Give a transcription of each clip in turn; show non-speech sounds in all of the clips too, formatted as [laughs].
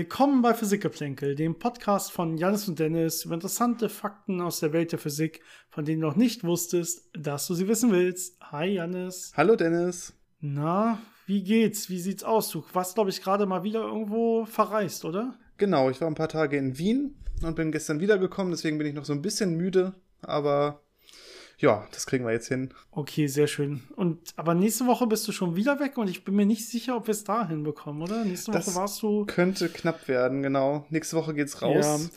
Willkommen bei Physikgeplänkel, dem Podcast von Janis und Dennis über interessante Fakten aus der Welt der Physik, von denen du noch nicht wusstest, dass du sie wissen willst. Hi Janis. Hallo Dennis. Na, wie geht's? Wie sieht's aus? Du warst, glaube ich, gerade mal wieder irgendwo verreist, oder? Genau, ich war ein paar Tage in Wien und bin gestern wiedergekommen, deswegen bin ich noch so ein bisschen müde, aber ja, das kriegen wir jetzt hin. Okay, sehr schön. Und aber nächste Woche bist du schon wieder weg und ich bin mir nicht sicher, ob wir es da hinbekommen, oder? Nächste Das Woche warst du. Könnte knapp werden, genau. Nächste Woche geht's raus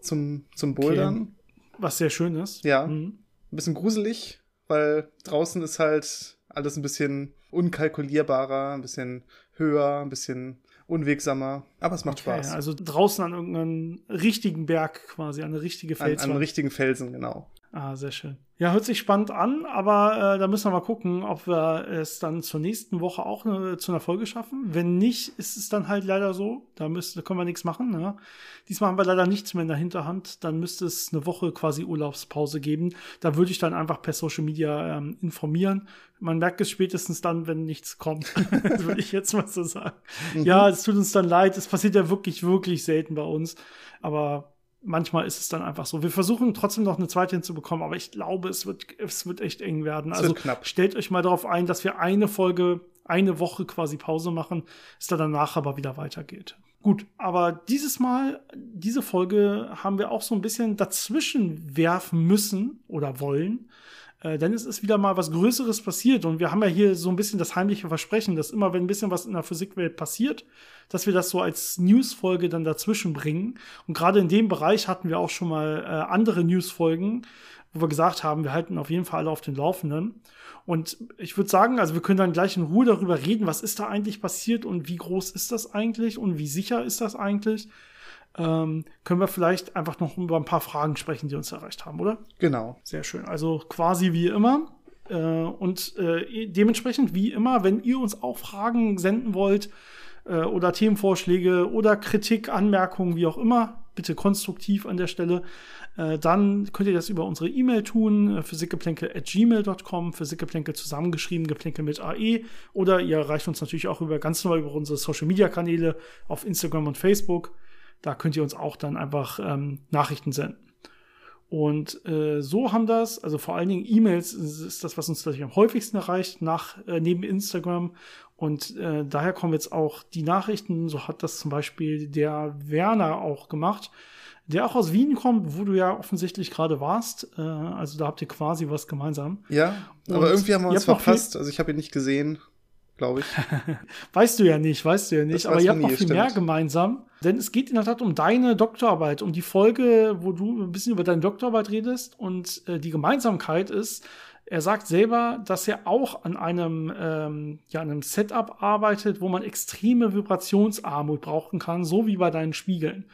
zum, zum Bouldern. Was sehr schön ist. Ja. Mhm. Ein bisschen gruselig, weil draußen ist halt alles ein bisschen unkalkulierbarer, ein bisschen höher, ein bisschen unwegsamer. Aber es macht Okay, Spaß. also draußen an irgendeinem richtigen Berg quasi, an eine richtige an, an Felswand. richtigen Felsen, genau. Ah, sehr schön. Ja, hört sich spannend an, aber äh, da müssen wir mal gucken, ob wir es dann zur nächsten Woche auch ne, zu einer Folge schaffen. Wenn nicht, ist es dann halt leider so. Da, müssen, da können wir nichts machen. Ne? Diesmal haben wir leider nichts mehr in der Hinterhand. Dann müsste es eine Woche quasi Urlaubspause geben. Da würde ich dann einfach per Social Media ähm, informieren. Man merkt es spätestens dann, wenn nichts kommt. das [laughs] würde ich jetzt mal so sagen. Ja, es tut uns dann leid. Es passiert ja wirklich, wirklich selten bei uns. Aber manchmal ist es dann einfach so. Wir versuchen trotzdem noch eine zweite hinzubekommen, aber ich glaube, es wird, es wird echt eng werden. Also stellt euch mal darauf ein, dass wir eine Folge, eine Woche quasi Pause machen, es dann danach aber wieder weitergeht. Gut, aber dieses Mal, diese Folge haben wir auch so ein bisschen dazwischen werfen müssen oder wollen. Äh, denn es ist wieder mal was Größeres passiert und wir haben ja hier so ein bisschen das heimliche Versprechen, dass immer wenn ein bisschen was in der Physikwelt passiert, dass wir das so als Newsfolge dann dazwischen bringen. Und gerade in dem Bereich hatten wir auch schon mal äh, andere Newsfolgen, wo wir gesagt haben, wir halten auf jeden Fall alle auf den Laufenden. Und ich würde sagen, also wir können dann gleich in Ruhe darüber reden, was ist da eigentlich passiert und wie groß ist das eigentlich und wie sicher ist das eigentlich. Ähm, können wir vielleicht einfach noch über ein paar Fragen sprechen, die uns erreicht haben, oder? Genau. Sehr schön. Also quasi wie immer. Äh, und äh, dementsprechend wie immer, wenn ihr uns auch Fragen senden wollt äh, oder Themenvorschläge oder Kritik, Anmerkungen, wie auch immer, bitte konstruktiv an der Stelle, äh, dann könnt ihr das über unsere E-Mail tun, äh, physikgeplänkel.gmail.com, physikgeplänkel zusammengeschrieben, geplänkel mit AE. Oder ihr erreicht uns natürlich auch über ganz neu über unsere Social-Media-Kanäle auf Instagram und Facebook. Da könnt ihr uns auch dann einfach ähm, Nachrichten senden. Und äh, so haben das, also vor allen Dingen E-Mails ist das, was uns natürlich am häufigsten erreicht, nach äh, neben Instagram. Und äh, daher kommen jetzt auch die Nachrichten. So hat das zum Beispiel der Werner auch gemacht, der auch aus Wien kommt, wo du ja offensichtlich gerade warst. Äh, also da habt ihr quasi was gemeinsam. Ja, Und aber irgendwie haben wir uns verpasst. Also ich habe ihn nicht gesehen, glaube ich. [laughs] Weißt du ja nicht, weißt du ja nicht, Das aber ihr habt noch viel mehr stimmt. gemeinsam. Denn es geht in der Tat um deine Doktorarbeit, um die Folge, wo du ein bisschen über deine Doktorarbeit redest. Und äh, die Gemeinsamkeit ist, er sagt selber, dass er auch an einem, ähm, ja, an einem Setup arbeitet, wo man extreme Vibrationsarmut brauchen kann, so wie bei deinen Spiegeln.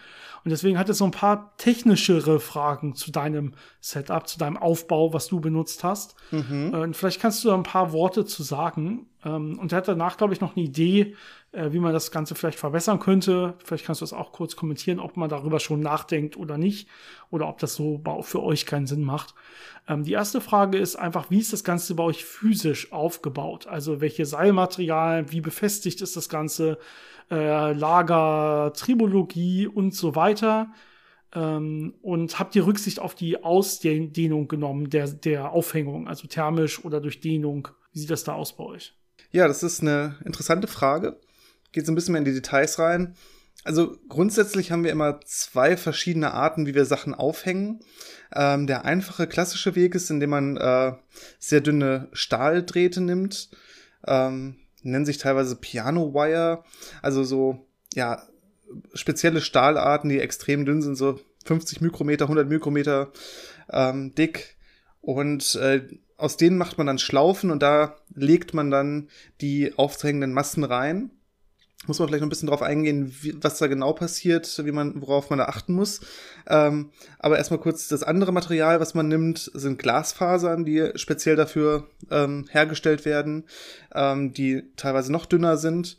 Und deswegen hat er so ein paar technischere Fragen zu deinem Setup, zu deinem Aufbau, was du benutzt hast. Mhm. Äh, Und vielleicht kannst du da ein paar Worte zu sagen. Ähm, Und er hat danach, glaube ich, noch eine Idee, äh, wie man das Ganze vielleicht verbessern könnte. Vielleicht kannst du das auch kurz kommentieren, ob man darüber schon nachdenkt oder nicht. Oder ob das so für euch keinen Sinn macht. Ähm, Die erste Frage ist einfach, wie ist das Ganze bei euch physisch aufgebaut? Also welche Seilmaterialien, wie befestigt ist das Ganze? Äh, Lager, Tribologie und so weiter. Ähm, und habt ihr Rücksicht auf die Ausdehnung genommen der, der Aufhängung, also thermisch oder durch Dehnung? Wie sieht das da aus bei euch? Ja, das ist eine interessante Frage. Geht so ein bisschen mehr in die Details rein. Also grundsätzlich haben wir immer zwei verschiedene Arten, wie wir Sachen aufhängen. Ähm, der einfache klassische Weg ist, indem man äh, sehr dünne Stahldrähte nimmt. Ähm, nennen sich teilweise Piano Wire. Also so, ja, spezielle Stahlarten, die extrem dünn sind, so 50 Mikrometer, 100 Mikrometer ähm, dick. Und äh, aus denen macht man dann Schlaufen und da legt man dann die aufzuhängenden Massen rein. Muss man vielleicht noch ein bisschen drauf eingehen, wie, was da genau passiert, wie man, worauf man da achten muss. Ähm, aber erstmal kurz das andere Material, was man nimmt, sind Glasfasern, die speziell dafür ähm, hergestellt werden, ähm, die teilweise noch dünner sind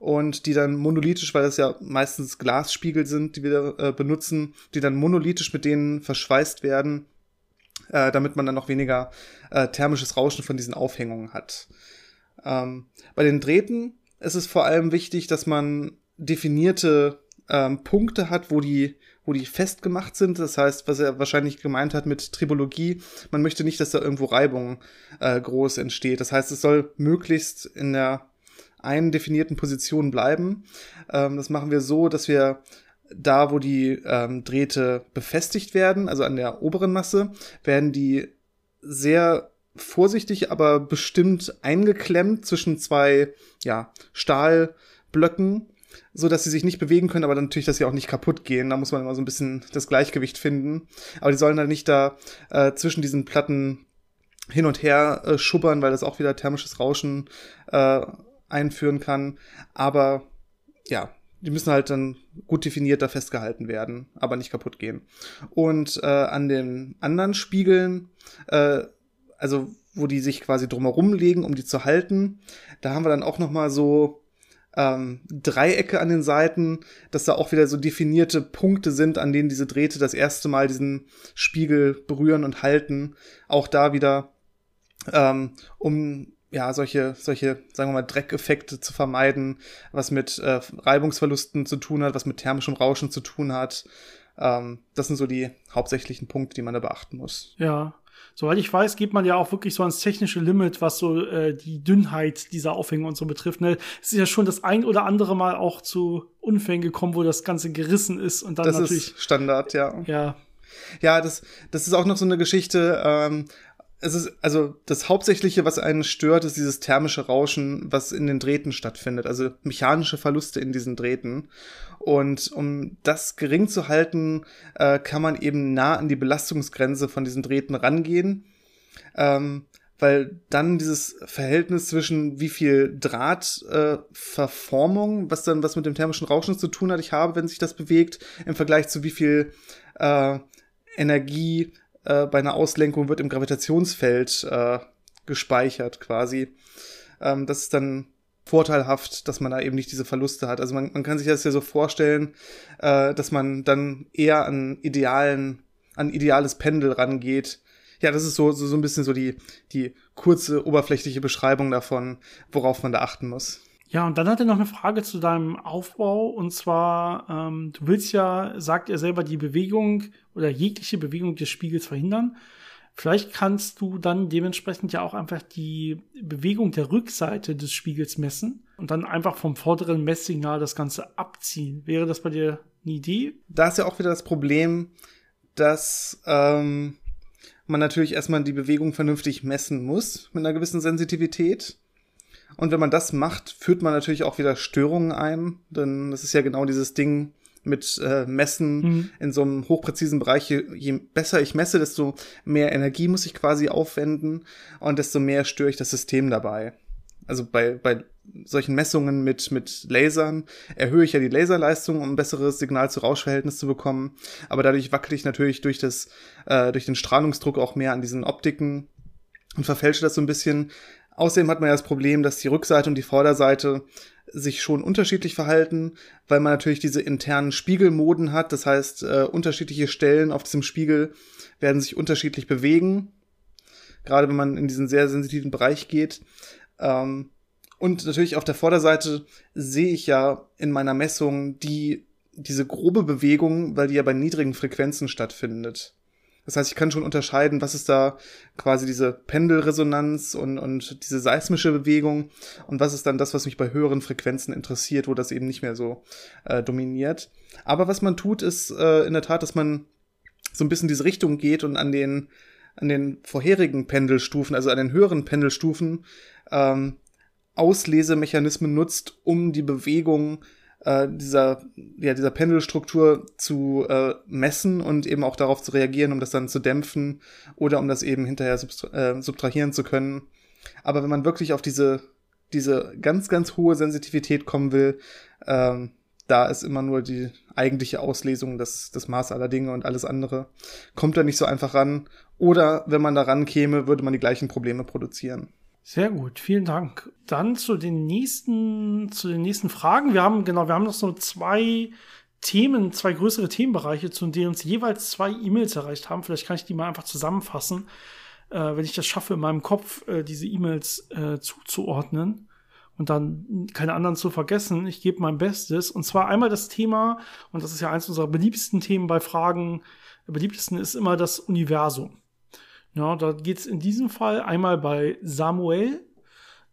und die dann monolithisch, weil das ja meistens Glasspiegel sind, die wir äh, benutzen, die dann monolithisch mit denen verschweißt werden, äh, damit man dann noch weniger äh, thermisches Rauschen von diesen Aufhängungen hat. Ähm, bei den Drähten ist es vor allem wichtig, dass man definierte ähm, Punkte hat, wo die, wo die festgemacht sind. Das heißt, was er wahrscheinlich gemeint hat mit Tribologie, man möchte nicht, dass da irgendwo Reibung äh, groß entsteht. Das heißt, es soll möglichst in der einen definierten Position bleiben. Ähm, das machen wir so, dass wir da, wo die ähm, Drähte befestigt werden, also an der oberen Masse, werden die sehr vorsichtig, aber bestimmt eingeklemmt zwischen zwei ja, Stahlblöcken, so dass sie sich nicht bewegen können, aber natürlich, dass sie auch nicht kaputt gehen. Da muss man immer so ein bisschen das Gleichgewicht finden. Aber die sollen dann nicht da äh, zwischen diesen Platten hin und her äh, schubbern, weil das auch wieder thermisches Rauschen äh, einführen kann. Aber ja, die müssen halt dann gut definiert da festgehalten werden, aber nicht kaputt gehen. Und äh, an den anderen Spiegeln, äh, also wo die sich quasi drumherum legen, um die zu halten, da haben wir dann auch noch mal so ähm, Dreiecke an den Seiten, dass da auch wieder so definierte Punkte sind, an denen diese Drähte das erste Mal diesen Spiegel berühren und halten. Auch da wieder, ähm, um ja, solche, solche, sagen wir mal, Dreckeffekte zu vermeiden, was mit äh, Reibungsverlusten zu tun hat, was mit thermischem Rauschen zu tun hat. Ähm, das sind so die hauptsächlichen Punkte, die man da beachten muss. Ja. Soweit ich weiß, geht man ja auch wirklich so ans technische Limit, was so äh, die Dünnheit dieser Aufhänge und so betrifft. Ne? Es ist ja schon das ein oder andere Mal auch zu Unfällen gekommen, wo das Ganze gerissen ist und dann das natürlich. Ist Standard, ja. Ja. Ja, das, das ist auch noch so eine Geschichte. Ähm, es ist, also das Hauptsächliche, was einen stört, ist dieses thermische Rauschen, was in den Drähten stattfindet, also mechanische Verluste in diesen Drähten. Und um das gering zu halten, äh, kann man eben nah an die Belastungsgrenze von diesen Drähten rangehen. Ähm, weil dann dieses Verhältnis zwischen wie viel Drahtverformung, äh, was dann was mit dem thermischen Rauschen zu tun hat, ich habe, wenn sich das bewegt, im Vergleich zu wie viel äh, Energie äh, bei einer Auslenkung wird im Gravitationsfeld äh, gespeichert quasi. Ähm, das ist dann vorteilhaft, dass man da eben nicht diese Verluste hat. Also man, man kann sich das ja so vorstellen, äh, dass man dann eher an idealen, an ideales Pendel rangeht. Ja, das ist so, so, so ein bisschen so die, die kurze, oberflächliche Beschreibung davon, worauf man da achten muss. Ja, und dann hat er noch eine Frage zu deinem Aufbau. Und zwar, ähm, du willst ja, sagt er selber, die Bewegung oder jegliche Bewegung des Spiegels verhindern. Vielleicht kannst du dann dementsprechend ja auch einfach die Bewegung der Rückseite des Spiegels messen und dann einfach vom vorderen Messsignal das Ganze abziehen. Wäre das bei dir eine Idee? Da ist ja auch wieder das Problem, dass ähm, man natürlich erstmal die Bewegung vernünftig messen muss mit einer gewissen Sensitivität. Und wenn man das macht, führt man natürlich auch wieder Störungen ein, denn das ist ja genau dieses Ding mit äh, Messen mhm. in so einem hochpräzisen Bereich. Je, je besser ich messe, desto mehr Energie muss ich quasi aufwenden und desto mehr störe ich das System dabei. Also bei, bei solchen Messungen mit, mit Lasern erhöhe ich ja die Laserleistung, um ein besseres Signal-zu-Rausch-Verhältnis zu bekommen. Aber dadurch wackele ich natürlich durch das, äh, durch den Strahlungsdruck auch mehr an diesen Optiken und verfälsche das so ein bisschen. Außerdem hat man ja das Problem, dass die Rückseite und die Vorderseite sich schon unterschiedlich verhalten, weil man natürlich diese internen Spiegelmoden hat. Das heißt, äh, unterschiedliche Stellen auf diesem Spiegel werden sich unterschiedlich bewegen. Gerade wenn man in diesen sehr sensitiven Bereich geht. Ähm, und natürlich auf der Vorderseite sehe ich ja in meiner Messung die, diese grobe Bewegung, weil die ja bei niedrigen Frequenzen stattfindet. Das heißt, ich kann schon unterscheiden, was ist da quasi diese Pendelresonanz und, und diese seismische Bewegung und was ist dann das, was mich bei höheren Frequenzen interessiert, wo das eben nicht mehr so äh, dominiert. Aber was man tut, ist äh, in der Tat, dass man so ein bisschen diese Richtung geht und an den an den vorherigen Pendelstufen, also an den höheren Pendelstufen, ähm, Auslesemechanismen nutzt, um die Bewegung äh, dieser, ja, dieser Pendelstruktur zu äh, messen und eben auch darauf zu reagieren, um das dann zu dämpfen oder um das eben hinterher äh, subtrahieren zu können. Aber wenn man wirklich auf diese, diese ganz, ganz hohe Sensitivität kommen will, ähm, da ist immer nur die eigentliche Auslesung des, des Maß aller Dinge und alles andere kommt da nicht so einfach ran. Oder wenn man da rankäme, würde man die gleichen Probleme produzieren. Sehr gut, vielen Dank. Dann zu den nächsten, zu den nächsten Fragen. Wir haben, genau, wir haben noch so zwei Themen, zwei größere Themenbereiche, zu denen uns jeweils zwei E-Mails erreicht haben. Vielleicht kann ich die mal einfach zusammenfassen, äh, wenn ich das schaffe, in meinem Kopf äh, diese E-Mails äh, zuzuordnen. und dann keine anderen zu vergessen. Ich gebe mein Bestes. Und zwar einmal das Thema, und das ist ja eins unserer beliebtesten Themen bei Fragen, beliebtesten ist immer das Universum. Ja, da geht es in diesem Fall einmal bei Samuel.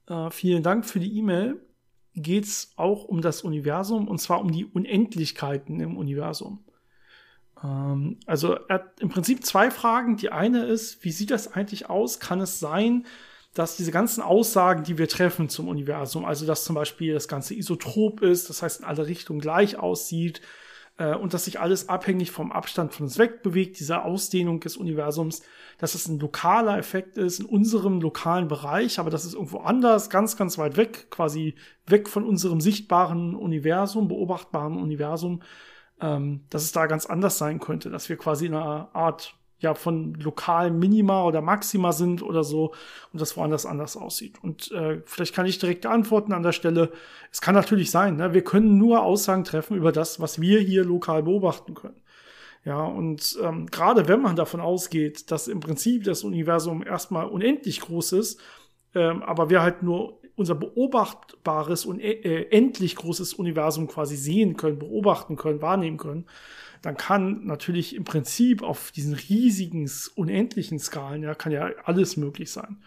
Äh, vielen Dank für die E-Mail. Geht es auch um das Universum und zwar um die Unendlichkeiten im Universum. Ähm, also er hat im Prinzip zwei Fragen. Die eine ist, wie sieht das eigentlich aus? Kann es sein, dass diese ganzen Aussagen, die wir treffen zum Universum, also dass zum Beispiel das Ganze isotrop ist, das heißt in alle Richtungen gleich aussieht, äh, und dass sich alles abhängig vom Abstand von uns wegbewegt, diese Ausdehnung des Universums, dass es ein lokaler Effekt ist in unserem lokalen Bereich, aber das ist irgendwo anders, ganz, ganz weit weg, quasi weg von unserem sichtbaren Universum, beobachtbaren Universum, ähm, dass es da ganz anders sein könnte, dass wir quasi in einer Art ja von lokalen Minima oder Maxima sind oder so und das woanders anders aussieht. Und äh, vielleicht kann ich direkt antworten an der Stelle. Es kann natürlich sein, ne? wir können nur Aussagen treffen über das, was wir hier lokal beobachten können. Ja, und ähm, gerade wenn man davon ausgeht, dass im Prinzip das Universum erstmal unendlich groß ist, ähm, aber wir halt nur unser beobachtbares und äh, endlich großes Universum quasi sehen können, beobachten können, wahrnehmen können, dann kann natürlich im Prinzip auf diesen riesigen, unendlichen Skalen, ja, kann ja alles möglich sein.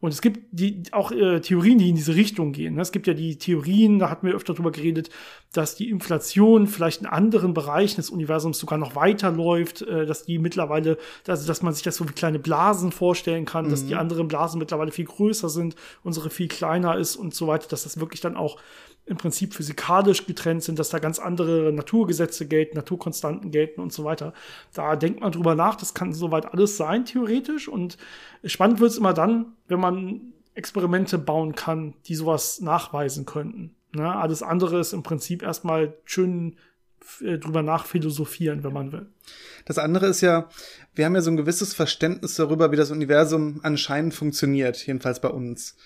Und es gibt die, auch äh, Theorien, die in diese Richtung gehen. Ne? Es gibt ja die Theorien, da hatten wir öfter drüber geredet, dass die Inflation vielleicht in anderen Bereichen des Universums sogar noch weiterläuft, äh, dass die mittlerweile, also dass man sich das so wie kleine Blasen vorstellen kann, mhm. dass die mhm. anderen Blasen mittlerweile viel größer sind, unsere viel kleiner ist und so weiter, dass das wirklich dann auch im Prinzip physikalisch getrennt sind, dass da ganz andere Naturgesetze gelten, Naturkonstanten gelten und so weiter. Da denkt man drüber nach, das kann soweit alles sein, theoretisch. Und spannend wird es immer dann, wenn man Experimente bauen kann, die sowas nachweisen könnten. Ne? Alles andere ist im Prinzip erstmal schön äh, drüber nachphilosophieren, wenn man will. Das andere ist ja, wir haben ja so ein gewisses Verständnis darüber, wie das Universum anscheinend funktioniert, jedenfalls bei uns.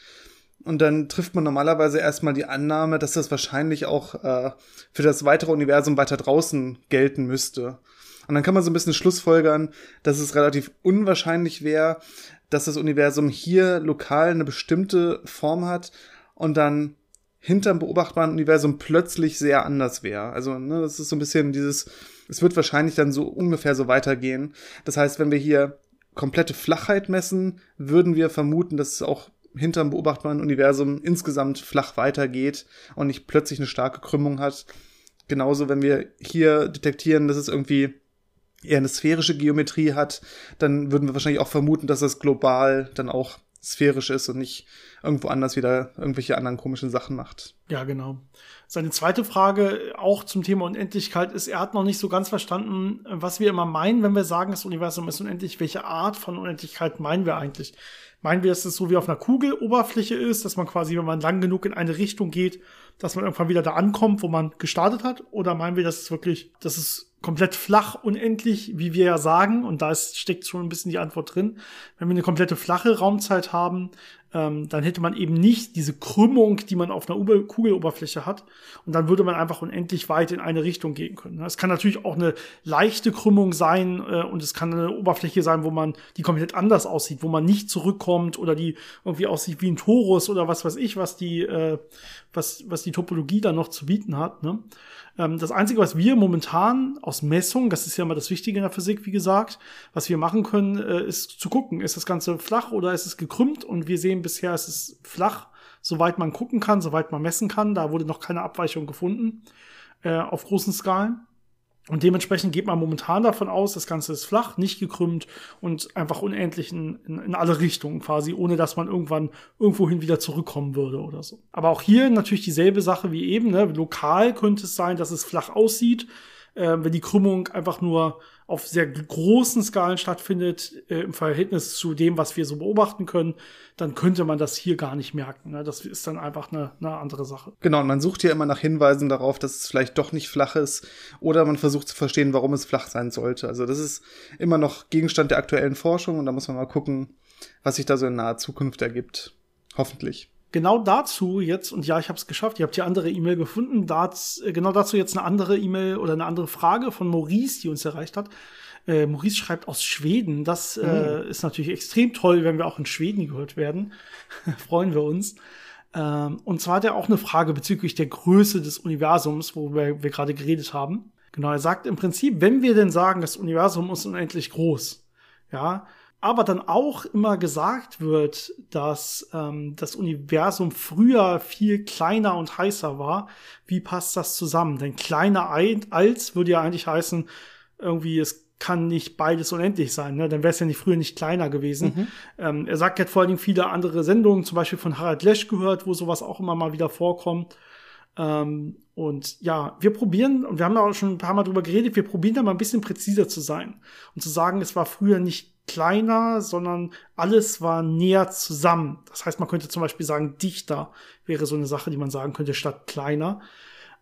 Und dann trifft man normalerweise erstmal die Annahme, dass das wahrscheinlich auch äh, für das weitere Universum weiter draußen gelten müsste. Und dann kann man so ein bisschen schlussfolgern, dass es relativ unwahrscheinlich wäre, dass das Universum hier lokal eine bestimmte Form hat und dann hinterm beobachtbaren Universum plötzlich sehr anders wäre. Also, ne, das ist so ein bisschen dieses, es wird wahrscheinlich dann so ungefähr so weitergehen. Das heißt, wenn wir hier komplette Flachheit messen, würden wir vermuten, dass es auch hinterm beobachtbaren Universum insgesamt flach weitergeht und nicht plötzlich eine starke Krümmung hat. Genauso, wenn wir hier detektieren, dass es irgendwie eher eine sphärische Geometrie hat, dann würden wir wahrscheinlich auch vermuten, dass es global dann auch sphärisch ist und nicht irgendwo anders wieder irgendwelche anderen komischen Sachen macht. Ja, genau. Seine zweite Frage auch zum Thema Unendlichkeit ist, er hat noch nicht so ganz verstanden, was wir immer meinen, wenn wir sagen, das Universum ist unendlich. Welche Art von Unendlichkeit meinen wir eigentlich? Meinen wir, dass es so wie auf einer Kugeloberfläche ist, dass man quasi, wenn man lang genug in eine Richtung geht, dass man irgendwann wieder da ankommt, wo man gestartet hat? Oder meinen wir, dass es wirklich, dass es komplett flach unendlich, wie wir ja sagen, und da ist, steckt schon ein bisschen die Antwort drin. Wenn wir eine komplette flache Raumzeit haben, ähm, dann hätte man eben nicht diese Krümmung, die man auf einer Kugeloberfläche hat. Und dann würde man einfach unendlich weit in eine Richtung gehen können. Es kann natürlich auch eine leichte Krümmung sein äh, und es kann eine Oberfläche sein, wo man die komplett anders aussieht, wo man nicht zurückkommt oder die irgendwie aussieht wie ein Torus oder was weiß ich, was die, äh, was, was die Topologie dann noch zu bieten hat. Ne? Ähm, das Einzige, was wir momentan aus Messung, das ist ja mal das Wichtige in der Physik, wie gesagt, was wir machen können, äh, ist zu gucken, ist das Ganze flach oder ist es gekrümmt? Und wir sehen bisher, ist es flach, soweit man gucken kann, soweit man messen kann. Da wurde noch keine Abweichung gefunden äh, auf großen Skalen. Und dementsprechend geht man momentan davon aus, das Ganze ist flach, nicht gekrümmt und einfach unendlich in, in, in, alle Richtungen quasi, ohne dass man irgendwann irgendwohin wieder zurückkommen würde oder so. Aber auch hier natürlich dieselbe Sache wie eben. Ne? Lokal könnte es sein, dass es flach aussieht, äh, wenn die Krümmung einfach nur auf sehr großen Skalen stattfindet, äh, im Verhältnis zu dem, was wir so beobachten können, dann könnte man das hier gar nicht merken. Ne? Das ist dann einfach eine, eine andere Sache. Genau, und man sucht hier immer nach Hinweisen darauf, dass es vielleicht doch nicht flach ist oder man versucht zu verstehen, warum es flach sein sollte. Also das ist immer noch Gegenstand der aktuellen Forschung und da muss man mal gucken, was sich da so in naher Zukunft ergibt. Hoffentlich genau dazu jetzt, und ja, ich habe es geschafft, ihr habt die andere E-Mail gefunden, das, äh, genau dazu jetzt eine andere E-Mail oder eine andere Frage von Maurice, die uns erreicht hat. Äh, Maurice schreibt aus Schweden. Das mhm. äh, ist natürlich extrem toll, wenn wir auch in Schweden gehört werden. [laughs] Freuen wir uns. Ähm, und zwar hat er auch eine Frage bezüglich der Größe des Universums, worüber wir gerade geredet haben. Genau, er sagt im Prinzip, wenn wir denn sagen, das Universum ist unendlich groß, ja, aber dann auch immer gesagt wird, dass ähm, das Universum früher viel kleiner und heißer war, wie passt das zusammen? Denn kleiner als würde ja eigentlich heißen, irgendwie es kann nicht beides unendlich sein, ne? dann wäre es ja nicht früher nicht kleiner gewesen. Mhm. Ähm, er sagt, er hat vor allen Dingen viele andere Sendungen, zum Beispiel von Harald Lesch gehört, wo sowas auch immer mal wieder vorkommt. Ähm, und ja, wir probieren, und wir haben da auch schon ein paar Mal drüber geredet, wir probieren da mal ein bisschen präziser zu sein und zu sagen, es war früher nicht kleiner, sondern alles war näher zusammen. Das heißt, man könnte zum Beispiel sagen, dichter wäre so eine Sache, die man sagen könnte, statt kleiner.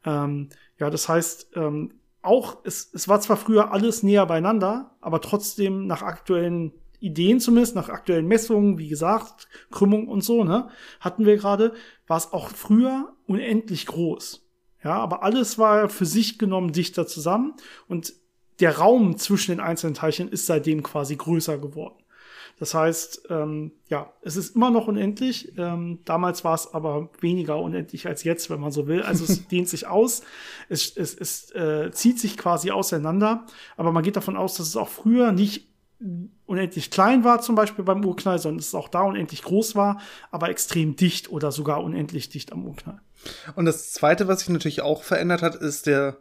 Ähm, ja, das heißt, ähm, auch, es, es war zwar früher alles näher beieinander, aber trotzdem nach aktuellen Ideen zumindest, nach aktuellen Messungen, wie gesagt, Krümmung und so, ne, hatten wir gerade, war es auch früher unendlich groß. Ja, aber alles war für sich genommen dichter zusammen und der Raum zwischen den einzelnen Teilchen ist seitdem quasi größer geworden. Das heißt, ähm, ja, es ist immer noch unendlich. Ähm, damals war es aber weniger unendlich als jetzt, wenn man so will. Also es [laughs] dehnt sich aus, es, es, es äh, zieht sich quasi auseinander. Aber man geht davon aus, dass es auch früher nicht unendlich klein war, zum Beispiel beim Urknall, sondern es auch da unendlich groß war, aber extrem dicht oder sogar unendlich dicht am Urknall. Und das Zweite, was sich natürlich auch verändert hat, ist der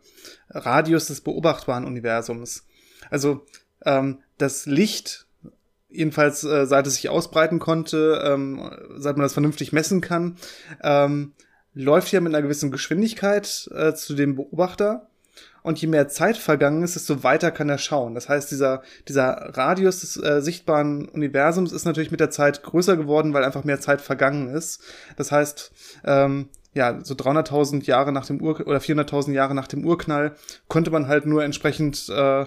Radius des beobachtbaren Universums. Also ähm, das Licht, jedenfalls äh, seit es sich ausbreiten konnte, ähm, seit man das vernünftig messen kann, ähm, läuft ja mit einer gewissen Geschwindigkeit äh, zu dem Beobachter. Und je mehr Zeit vergangen ist, desto weiter kann er schauen. Das heißt, dieser, dieser Radius des äh, sichtbaren Universums ist natürlich mit der Zeit größer geworden, weil einfach mehr Zeit vergangen ist. Das heißt, ähm, ja, so 300.000 Jahre nach dem Ur oder 400.000 Jahre nach dem Urknall konnte man halt nur entsprechend äh,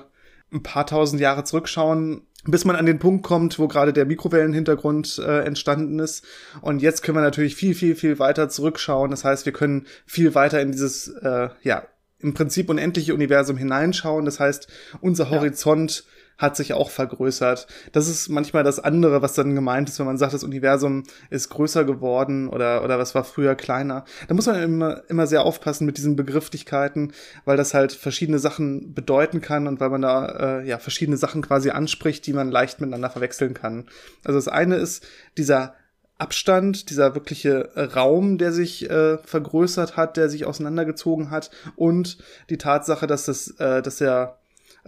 ein paar tausend Jahre zurückschauen, bis man an den Punkt kommt, wo gerade der Mikrowellenhintergrund äh, entstanden ist. Und jetzt können wir natürlich viel, viel, viel weiter zurückschauen. Das heißt, wir können viel weiter in dieses, äh, ja, im Prinzip unendliche Universum hineinschauen. Das heißt, unser Horizont ja hat sich auch vergrößert. Das ist manchmal das andere, was dann gemeint ist, wenn man sagt, das Universum ist größer geworden oder, oder was war früher kleiner. Da muss man immer, immer sehr aufpassen mit diesen Begrifflichkeiten, weil das halt verschiedene Sachen bedeuten kann und weil man da äh, ja verschiedene Sachen quasi anspricht, die man leicht miteinander verwechseln kann. Also das eine ist dieser Abstand, dieser wirkliche Raum, der sich äh, vergrößert hat, der sich auseinandergezogen hat und die Tatsache, dass das, äh, dass der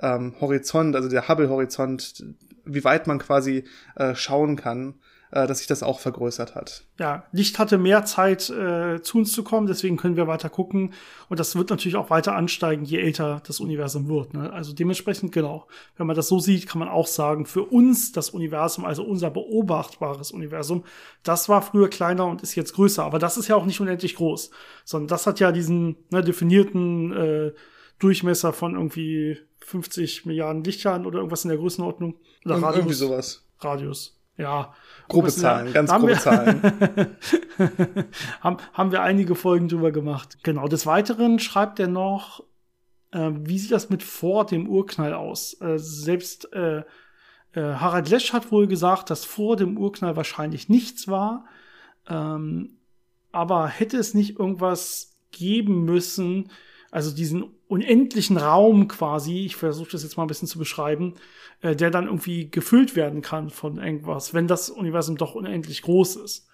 ähm, Horizont, also der Hubble-Horizont, wie weit man quasi äh, schauen kann, äh, dass sich das auch vergrößert hat. Ja, Licht hatte mehr Zeit, äh, zu uns zu kommen, deswegen können wir weiter gucken. Und das wird natürlich auch weiter ansteigen, je älter das Universum wird. Ne? Also dementsprechend, genau, wenn man das so sieht, kann man auch sagen, für uns das Universum, also unser beobachtbares Universum, das war früher kleiner und ist jetzt größer. Aber das ist ja auch nicht unendlich groß, sondern das hat ja diesen ne, definierten äh, Durchmesser von irgendwie 50 Milliarden Lichtjahren oder irgendwas in der Größenordnung. Oder Radius. Irgendwie sowas. Radius. Ja. Grobe Zahlen, ganz grobe wir, Zahlen. [laughs] haben, haben wir einige Folgen drüber gemacht. Genau. Des Weiteren schreibt er noch, äh, wie sieht das mit vor dem Urknall aus? Äh, selbst äh, äh, Harald Lesch hat wohl gesagt, dass vor dem Urknall wahrscheinlich nichts war. Ähm, aber hätte es nicht irgendwas geben müssen, also diesen unendlichen Raum quasi, ich versuche das jetzt mal ein bisschen zu beschreiben, äh, der dann irgendwie gefüllt werden kann von irgendwas, wenn das Universum doch unendlich groß ist.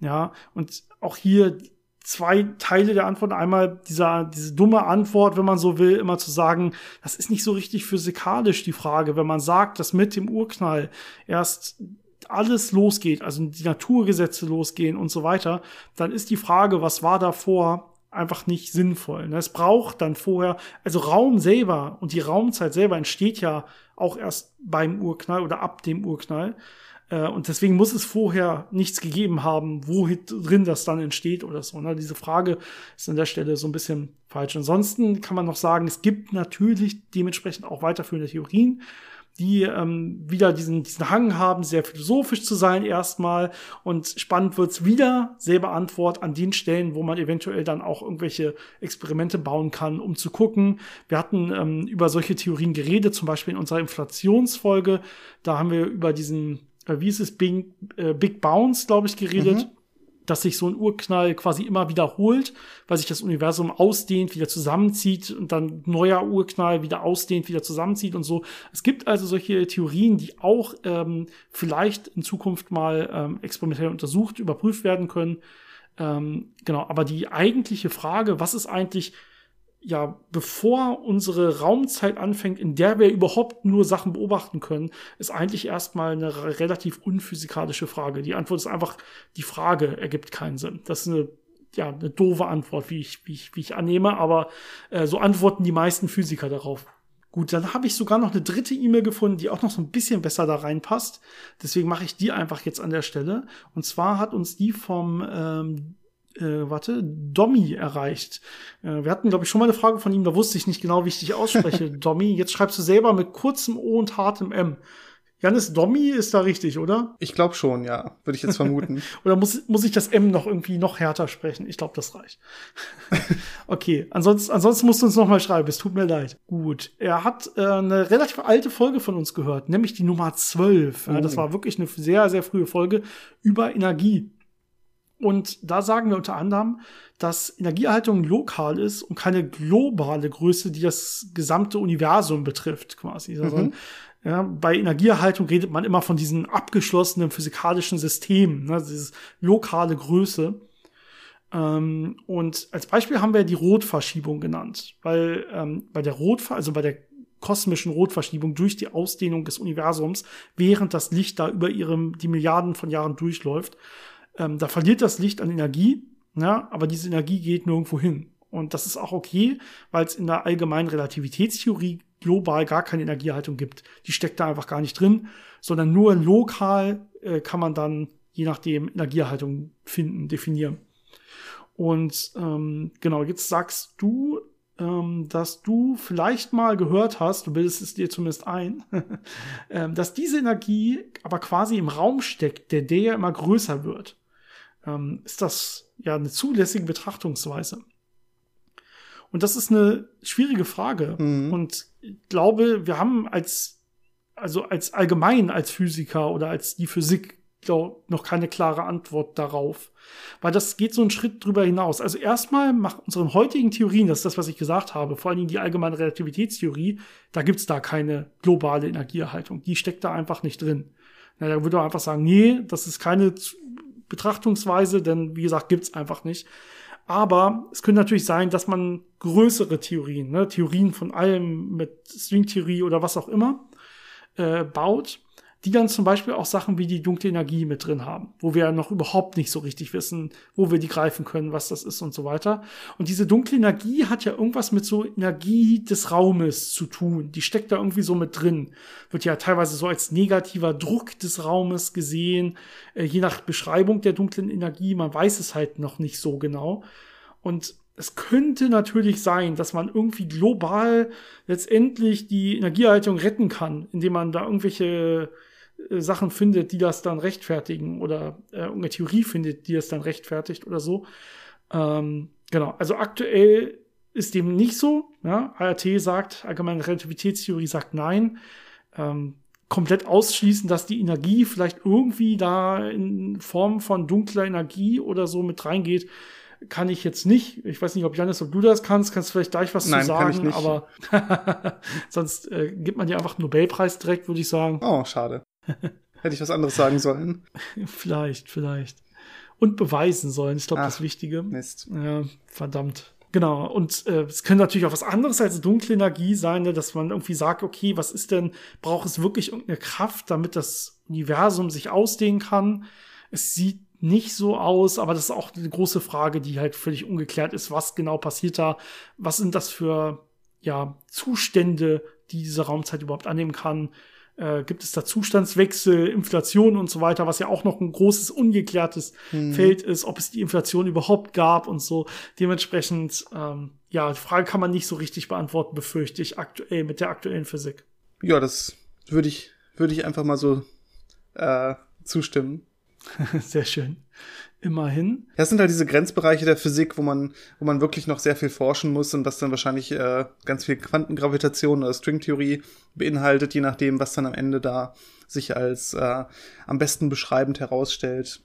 Ja, und auch hier zwei Teile der Antwort. Einmal dieser, diese dumme Antwort, wenn man so will, immer zu sagen, das ist nicht so richtig physikalisch die Frage. Wenn man sagt, dass mit dem Urknall erst alles losgeht, also die Naturgesetze losgehen und so weiter, dann ist die Frage, was war davor, einfach nicht sinnvoll. Ne? Es braucht dann vorher, also Raum selber und die Raumzeit selber entsteht ja auch erst beim Urknall oder ab dem Urknall. Äh, und deswegen muss es vorher nichts gegeben haben, wo drin das dann entsteht oder so. Ne? Diese Frage ist an der Stelle so ein bisschen falsch. Ansonsten kann man noch sagen, es gibt natürlich dementsprechend auch weiterführende Theorien die ähm, wieder diesen, diesen Hang haben, sehr philosophisch zu sein erstmal. Und spannend wird's wieder, selber Antwort an den Stellen, wo man eventuell dann auch irgendwelche Experimente bauen kann, um zu gucken. Wir hatten ähm, über solche Theorien geredet, zum Beispiel in unserer Inflationsfolge. Da haben wir über diesen, äh, wie ist es, Big, äh, Big Bounce, glaube ich, geredet. Mhm dass sich so ein Urknall quasi immer wiederholt, weil sich das Universum ausdehnt, wieder zusammenzieht und dann neuer Urknall wieder ausdehnt, wieder zusammenzieht und so. Es gibt also solche Theorien, die auch ähm, vielleicht in Zukunft mal ähm, experimentell untersucht, überprüft werden können. Ähm, genau, aber die eigentliche Frage, was ist eigentlich ja, bevor unsere Raumzeit anfängt, in der wir überhaupt nur Sachen beobachten können, ist eigentlich erstmal eine relativ unphysikalische Frage. Die Antwort ist einfach, die Frage ergibt keinen Sinn. Das ist eine, ja, eine doofe Antwort, wie ich, wie ich, wie ich annehme, aber äh, so antworten die meisten Physiker darauf. Gut, dann habe ich sogar noch eine dritte E-Mail gefunden, die auch noch so ein bisschen besser da reinpasst. Deswegen mache ich die einfach jetzt an der Stelle. Und zwar hat uns die vom ähm, äh, warte, Dommy erreicht. Äh, wir hatten, glaube ich, schon mal eine Frage von ihm, da wusste ich nicht genau, wie ich dich ausspreche. [laughs] Dommy, jetzt schreibst du selber mit kurzem O und hartem M. Janis Dommy ist da richtig, oder? Ich glaube schon, ja. Würde ich jetzt vermuten. [laughs] oder muss, muss ich das M noch irgendwie noch härter sprechen? Ich glaube, das reicht. [laughs] okay, ansonsten, ansonsten musst du uns noch mal schreiben. Es tut mir leid. Gut. Er hat äh, eine relativ alte Folge von uns gehört, nämlich die Nummer 12. Oh. Ja, das oh. war wirklich eine sehr, sehr frühe Folge über Energie. Und da sagen wir unter anderem, dass Energieerhaltung lokal ist und keine globale Größe, die das gesamte Universum betrifft, quasi. Also, mhm. ja, bei Energieerhaltung redet man immer von diesen abgeschlossenen physikalischen Systemen, ne, dieses lokale Größe. Ähm, und als Beispiel haben wir die Rotverschiebung genannt, weil ähm, bei der Rot, also bei der kosmischen Rotverschiebung durch die Ausdehnung des Universums, während das Licht da über ihrem die Milliarden von Jahren durchläuft, ähm, da verliert das Licht an Energie, ja, aber diese Energie geht nirgendwo hin. Und das ist auch okay, weil es in der allgemeinen Relativitätstheorie global gar keine Energieerhaltung gibt. Die steckt da einfach gar nicht drin, sondern nur lokal äh, kann man dann je nachdem Energieerhaltung finden, definieren. Und ähm, genau, jetzt sagst du, ähm, dass du vielleicht mal gehört hast, du bildest es dir zumindest ein, [laughs] ähm, dass diese Energie aber quasi im Raum steckt, der der ja immer größer wird ähm, ist das ja eine zulässige Betrachtungsweise. Und das ist eine schwierige Frage. Mhm. Und ich glaube, wir haben als, also als allgemein als Physiker oder als die Physik glaub, noch keine klare Antwort darauf. Weil das geht so einen Schritt drüber hinaus. Also erstmal nach unseren heutigen Theorien, das ist das, was ich gesagt habe, vor allen Dingen die allgemeine Relativitätstheorie, da gibt's da keine globale Energieerhaltung. Die steckt da einfach nicht drin. Na, da würde man einfach sagen, nee, das ist keine Betrachtungsweise, denn wie gesagt, gibt's einfach nicht. Aber es könnte natürlich sein, dass man größere Theorien, ne, Theorien von allem mit Stringtheorie oder was auch immer, äh, baut die dann zum Beispiel auch Sachen wie die dunkle Energie mit drin haben, wo wir noch überhaupt nicht so richtig wissen, wo wir die greifen können, was das ist und so weiter. Und diese dunkle Energie hat ja irgendwas mit so Energie des Raumes zu tun. Die steckt da irgendwie so mit drin. Wird ja teilweise so als negativer Druck des Raumes gesehen, äh, je nach Beschreibung der dunklen Energie. Man weiß es halt noch nicht so genau. Und es könnte natürlich sein, dass man irgendwie global letztendlich die Energieerhaltung retten kann, indem man da irgendwelche Sachen findet, die das dann rechtfertigen oder äh, eine Theorie findet, die das dann rechtfertigt oder so. Ähm, genau, also aktuell ist dem nicht so. Ja? ART sagt, allgemeine Relativitätstheorie sagt nein. Ähm, komplett ausschließen, dass die Energie vielleicht irgendwie da in Form von dunkler Energie oder so mit reingeht, kann ich jetzt nicht. Ich weiß nicht, ob Janis, ob du das kannst, kannst du vielleicht gleich was Nein, zu sagen, aber [laughs] sonst äh, gibt man dir einfach einen Nobelpreis direkt, würde ich sagen. Oh, schade. [laughs] Hätte ich was anderes sagen sollen. [laughs] vielleicht, vielleicht. Und beweisen sollen, ich glaube, das Wichtige. Mist. Ja, verdammt. Genau, und äh, es könnte natürlich auch was anderes als dunkle Energie sein, ne? dass man irgendwie sagt, okay, was ist denn, braucht es wirklich irgendeine Kraft, damit das Universum sich ausdehnen kann? Es sieht nicht so aus, aber das ist auch eine große Frage, die halt völlig ungeklärt ist. Was genau passiert da? Was sind das für ja, Zustände, die diese Raumzeit überhaupt annehmen kann? Äh, gibt es da Zustandswechsel, Inflation und so weiter, was ja auch noch ein großes ungeklärtes mhm. Feld ist, ob es die Inflation überhaupt gab und so. Dementsprechend, ähm, ja, die Frage kann man nicht so richtig beantworten, befürchte ich aktuell mit der aktuellen Physik. Ja, das würde ich, würde ich einfach mal so äh, zustimmen. [laughs] Sehr schön. Immerhin. Das sind halt diese Grenzbereiche der Physik, wo man, wo man wirklich noch sehr viel forschen muss und was dann wahrscheinlich äh, ganz viel Quantengravitation oder Stringtheorie beinhaltet, je nachdem, was dann am Ende da sich als äh, am besten beschreibend herausstellt.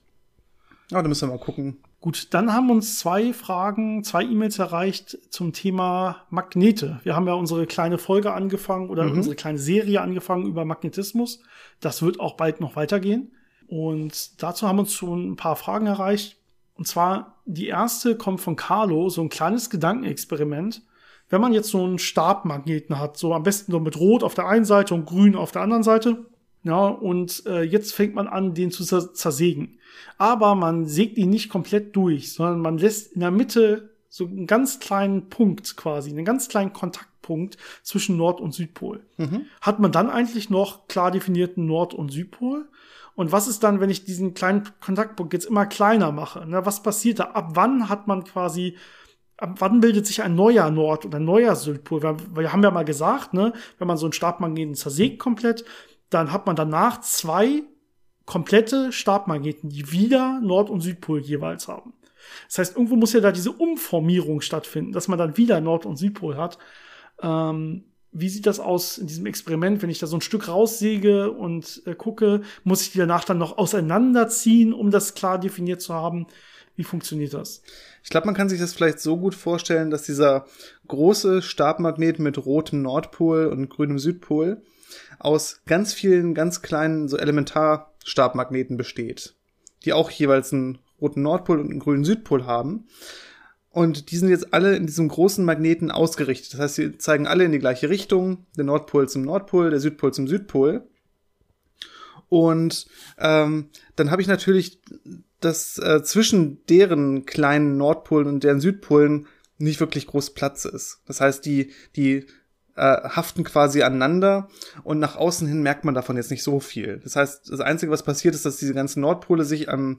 Ja, da müssen wir mal gucken. Gut, dann haben uns zwei Fragen, zwei E-Mails erreicht zum Thema Magnete. Wir haben ja unsere kleine Folge angefangen oder mhm. unsere kleine Serie angefangen über Magnetismus. Das wird auch bald noch weitergehen. Und dazu haben uns schon ein paar Fragen erreicht. Und zwar die erste kommt von Carlo, so ein kleines Gedankenexperiment. Wenn man jetzt so einen Stabmagneten hat, so am besten so mit Rot auf der einen Seite und Grün auf der anderen Seite, ja, und äh, jetzt fängt man an, den zu zersägen. Aber man sägt ihn nicht komplett durch, sondern man lässt in der Mitte so einen ganz kleinen Punkt quasi, einen ganz kleinen Kontaktpunkt zwischen Nord- und Südpol. Mhm. Hat man dann eigentlich noch klar definierten Nord- und Südpol? Und was ist dann, wenn ich diesen kleinen Kontaktpunkt jetzt immer kleiner mache? Ne, was passiert da? Ab wann hat man quasi, ab wann bildet sich ein neuer Nord- oder ein neuer Südpol? Wir, wir haben ja mal gesagt, ne, wenn man so einen Stabmagneten zersägt komplett, dann hat man danach zwei komplette Stabmagneten, die wieder Nord- und Südpol jeweils haben. Das heißt, irgendwo muss ja da diese Umformierung stattfinden, dass man dann wieder Nord- und Südpol hat. Ähm, wie sieht das aus in diesem Experiment, wenn ich da so ein Stück raussäge und äh, gucke, muss ich die danach dann noch auseinanderziehen, um das klar definiert zu haben? Wie funktioniert das? Ich glaube, man kann sich das vielleicht so gut vorstellen, dass dieser große Stabmagnet mit rotem Nordpol und grünem Südpol aus ganz vielen ganz kleinen so Elementarstabmagneten besteht, die auch jeweils einen roten Nordpol und einen grünen Südpol haben. Und die sind jetzt alle in diesem großen Magneten ausgerichtet. Das heißt, sie zeigen alle in die gleiche Richtung. Der Nordpol zum Nordpol, der Südpol zum Südpol. Und ähm, dann habe ich natürlich, dass äh, zwischen deren kleinen Nordpolen und deren Südpolen nicht wirklich groß Platz ist. Das heißt, die, die äh, haften quasi aneinander und nach außen hin merkt man davon jetzt nicht so viel. Das heißt, das Einzige, was passiert, ist, dass diese ganzen Nordpole sich am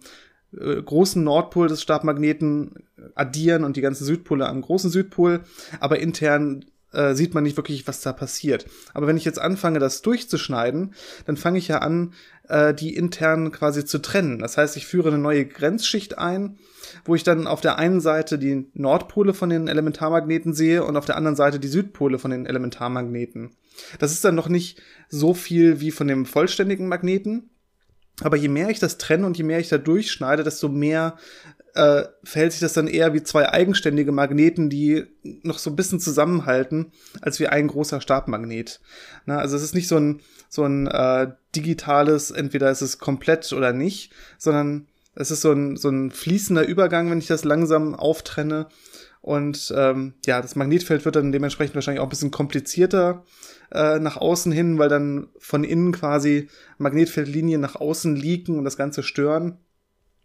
äh, großen Nordpol des Stabmagneten addieren und die ganzen Südpole am großen Südpol, aber intern äh, sieht man nicht wirklich, was da passiert. Aber wenn ich jetzt anfange, das durchzuschneiden, dann fange ich ja an, äh, die intern quasi zu trennen. Das heißt, ich führe eine neue Grenzschicht ein, wo ich dann auf der einen Seite die Nordpole von den Elementarmagneten sehe und auf der anderen Seite die Südpole von den Elementarmagneten. Das ist dann noch nicht so viel wie von dem vollständigen Magneten. Aber je mehr ich das trenne und je mehr ich da durchschneide, desto mehr äh, verhält sich das dann eher wie zwei eigenständige Magneten, die noch so ein bisschen zusammenhalten, als wie ein großer Stabmagnet. Na, also es ist nicht so ein, so ein äh, digitales, entweder ist es komplett oder nicht, sondern es ist so ein, so ein fließender Übergang, wenn ich das langsam auftrenne. Und ähm, ja, das Magnetfeld wird dann dementsprechend wahrscheinlich auch ein bisschen komplizierter äh, nach außen hin, weil dann von innen quasi Magnetfeldlinien nach außen liegen und das Ganze stören.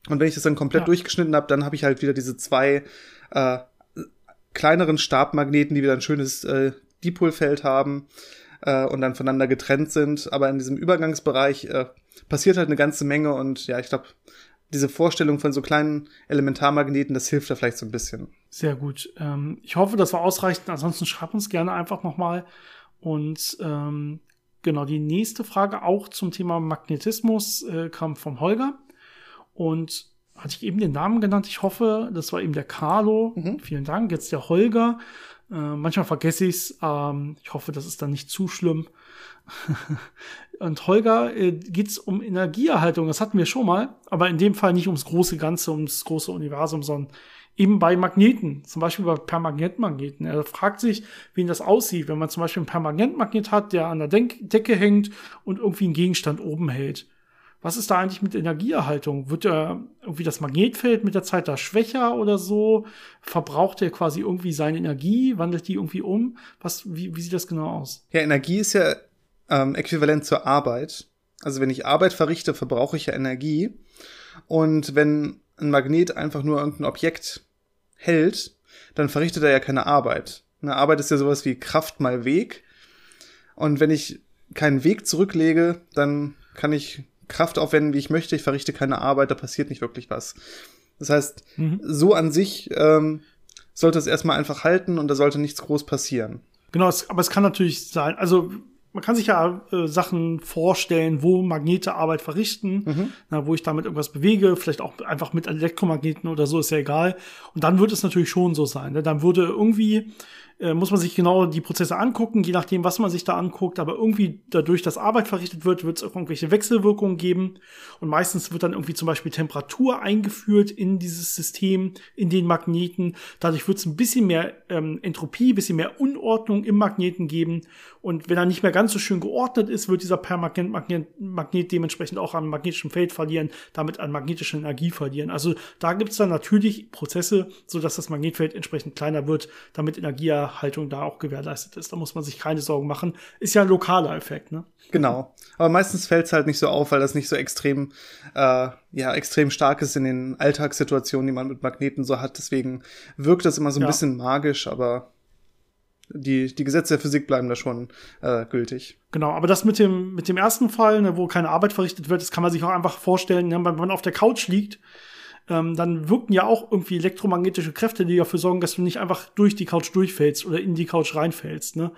Und wenn ich das dann komplett ja. durchgeschnitten habe, dann habe ich halt wieder diese zwei äh, kleineren Stabmagneten, die wieder ein schönes äh, Dipolfeld haben äh, und dann voneinander getrennt sind. Aber in diesem Übergangsbereich äh, passiert halt eine ganze Menge und ja, ich glaube, diese Vorstellung von so kleinen Elementarmagneten, das hilft da vielleicht so ein bisschen. Sehr gut. Ähm, ich hoffe, das war ausreichend. Ansonsten schreib uns gerne einfach nochmal. Und ähm, genau, die nächste Frage auch zum Thema Magnetismus äh, kam vom Holger. Und hatte ich eben den Namen genannt? Ich hoffe, das war eben der Carlo. Mhm. Vielen Dank. Jetzt der Holger. Äh, manchmal vergesse ich es. Ähm, ich hoffe, das ist dann nicht zu schlimm. [laughs] Und Holger äh, geht es um Energieerhaltung. Das hatten wir schon mal, aber in dem Fall nicht ums große Ganze, ums große Universum, sondern eben bei Magneten, zum Beispiel bei Permanentmagneten. Er fragt sich, wie das aussieht, wenn man zum Beispiel einen Permanentmagnet hat, der an der Denk Decke hängt und irgendwie einen Gegenstand oben hält was ist da eigentlich mit Energieerhaltung? Wird er irgendwie das Magnetfeld mit der Zeit da schwächer oder so? Verbraucht er quasi irgendwie seine Energie? Wandelt die irgendwie um? Was, wie, wie sieht das genau aus? Ja, Energie ist ja ähm, äquivalent zur Arbeit. Also wenn ich Arbeit verrichte, verbrauche ich ja Energie. Und wenn ein Magnet einfach nur irgendein Objekt hält, dann verrichtet er ja keine Arbeit. Eine Arbeit ist ja sowas wie Kraft mal Weg. Und wenn ich keinen Weg zurücklege, dann kann ich Kraft aufwenden, wie ich möchte, ich verrichte keine Arbeit, da passiert nicht wirklich was. Das heißt, mhm. so an sich ähm, sollte es erstmal einfach halten und da sollte nichts groß passieren. Genau, es, aber es kann natürlich sein, also man kann sich ja äh, Sachen vorstellen, wo Magnete Arbeit verrichten, mhm. na, wo ich damit irgendwas bewege, vielleicht auch einfach mit Elektromagneten oder so, ist ja egal. Und dann wird es natürlich schon so sein. Ne? Dann würde irgendwie äh, muss man sich genau die Prozesse angucken, je nachdem, was man sich da anguckt. Aber irgendwie dadurch, dass Arbeit verrichtet wird, wird es irgendwelche Wechselwirkungen geben. Und meistens wird dann irgendwie zum Beispiel Temperatur eingeführt in dieses System, in den Magneten. Dadurch wird es ein bisschen mehr ähm, Entropie, bisschen mehr Unordnung im Magneten geben. Und wenn er nicht mehr ganz so schön geordnet ist, wird dieser Permanent Magnet, Magnet dementsprechend auch an magnetischem Feld verlieren, damit an magnetischer Energie verlieren. Also da gibt es dann natürlich Prozesse, so dass das Magnetfeld entsprechend kleiner wird, damit Energieerhaltung da auch gewährleistet ist. Da muss man sich keine Sorgen machen. Ist ja ein lokaler Effekt, ne? Genau. Aber meistens fällt es halt nicht so auf, weil das nicht so extrem, äh, ja, extrem stark ist in den Alltagssituationen, die man mit Magneten so hat. Deswegen wirkt das immer so ein ja. bisschen magisch, aber die, die Gesetze der Physik bleiben da schon äh, gültig. Genau, aber das mit dem, mit dem ersten Fall, ne, wo keine Arbeit verrichtet wird, das kann man sich auch einfach vorstellen, ne, wenn man auf der Couch liegt, ähm, dann wirken ja auch irgendwie elektromagnetische Kräfte, die dafür sorgen, dass du nicht einfach durch die Couch durchfällst oder in die Couch reinfällst. Ne?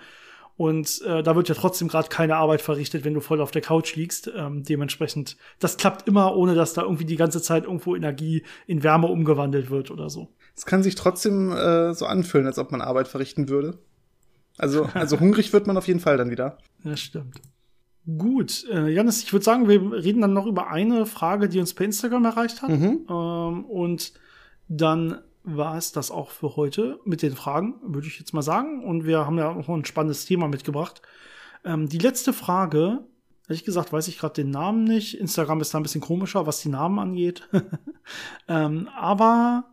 Und äh, da wird ja trotzdem gerade keine Arbeit verrichtet, wenn du voll auf der Couch liegst. Ähm, dementsprechend, das klappt immer, ohne dass da irgendwie die ganze Zeit irgendwo Energie in Wärme umgewandelt wird oder so. Es kann sich trotzdem äh, so anfühlen, als ob man Arbeit verrichten würde. Also, also hungrig wird man auf jeden Fall dann wieder. Das stimmt. Gut, äh, Janis, ich würde sagen, wir reden dann noch über eine Frage, die uns per Instagram erreicht hat. Mhm. Ähm, und dann war es das auch für heute mit den Fragen, würde ich jetzt mal sagen. Und wir haben ja auch ein spannendes Thema mitgebracht. Ähm, die letzte Frage, ehrlich gesagt, weiß ich gerade den Namen nicht. Instagram ist da ein bisschen komischer, was die Namen angeht. [laughs] ähm, aber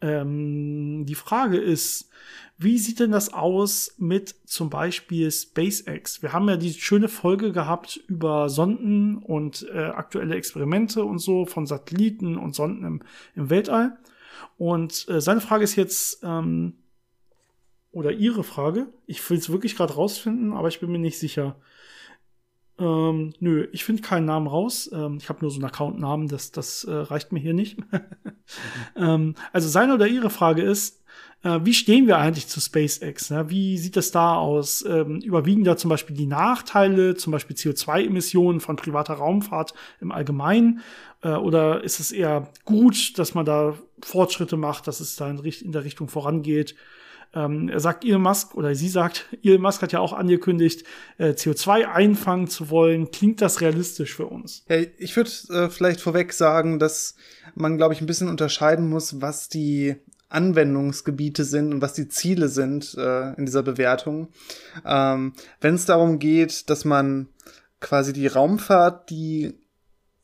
ähm, die Frage ist, wie sieht denn das aus mit zum Beispiel SpaceX? Wir haben ja die schöne Folge gehabt über Sonden und äh, aktuelle Experimente und so von Satelliten und Sonden im, im Weltall. Und äh, seine Frage ist jetzt, ähm, oder ihre Frage, ich will es wirklich gerade rausfinden, aber ich bin mir nicht sicher. Ähm, nö, ich finde keinen Namen raus. Ähm, ich habe nur so einen Account-Namen, das, das äh, reicht mir hier nicht. [laughs] ähm, also seine oder ihre Frage ist, wie stehen wir eigentlich zu SpaceX? Ne? Wie sieht das da aus? Ähm, überwiegen da zum Beispiel die Nachteile, zum Beispiel CO2-Emissionen von privater Raumfahrt im Allgemeinen? Äh, oder ist es eher gut, dass man da Fortschritte macht, dass es da in, der Richtung vorangeht? Ähm, er sagt Elon Musk oder sie sagt, [laughs] Elon Musk hat ja auch angekündigt, äh, CO2 einfangen zu wollen. Klingt das realistisch für uns? Ja, ich würde äh, vielleicht vorweg sagen, dass man, glaube ich, ein bisschen unterscheiden muss, was die Anwendungsgebiete sind und was die Ziele sind äh, in dieser Bewertung. Ähm, Wenn es darum geht, dass man quasi die Raumfahrt, die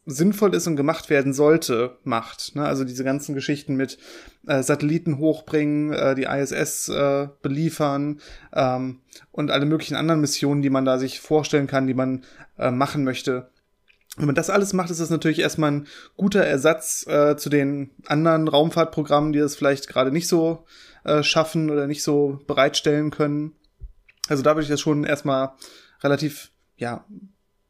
sinnvoll ist und gemacht werden sollte, macht. Ne? Also diese ganzen Geschichten mit äh, Satelliten hochbringen, äh, die ISS äh, beliefern ähm, und alle möglichen anderen Missionen, die man da sich vorstellen kann, die man äh, machen möchte. Wenn man das alles macht, ist das natürlich erstmal ein guter Ersatz äh, zu den anderen Raumfahrtprogrammen, die das vielleicht gerade nicht so äh, schaffen oder nicht so bereitstellen können. Also da würde ich das schon erstmal relativ, ja,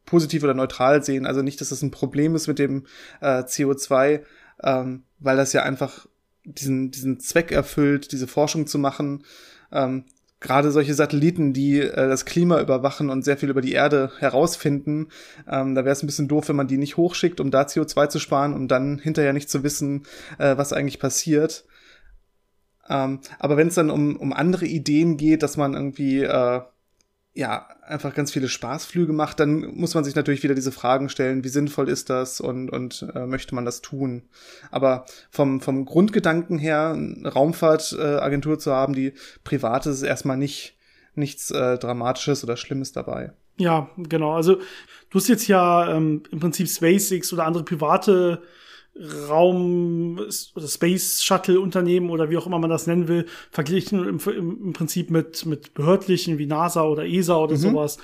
positiv oder neutral sehen. Also nicht, dass das ein Problem ist mit dem äh, CO2, ähm, weil das ja einfach diesen, diesen Zweck erfüllt, diese Forschung zu machen. Ähm, gerade solche Satelliten, die äh, das Klima überwachen und sehr viel über die Erde herausfinden, ähm, da wäre es ein bisschen doof, wenn man die nicht hochschickt, um da CO2 zu sparen, um dann hinterher nicht zu wissen, äh, was eigentlich passiert. Ähm, aber wenn es dann um, um andere Ideen geht, dass man irgendwie äh, ja, einfach ganz viele Spaßflüge macht, dann muss man sich natürlich wieder diese Fragen stellen, wie sinnvoll ist das und, und äh, möchte man das tun. Aber vom, vom Grundgedanken her, eine Raumfahrtagentur äh, zu haben, die privat ist, ist erstmal nicht nichts äh, Dramatisches oder Schlimmes dabei. Ja, genau. Also du hast jetzt ja ähm, im Prinzip SpaceX oder andere private Raum oder Space Shuttle Unternehmen oder wie auch immer man das nennen will, verglichen im, im, Prinzip mit, mit behördlichen wie NASA oder ESA oder mhm. sowas.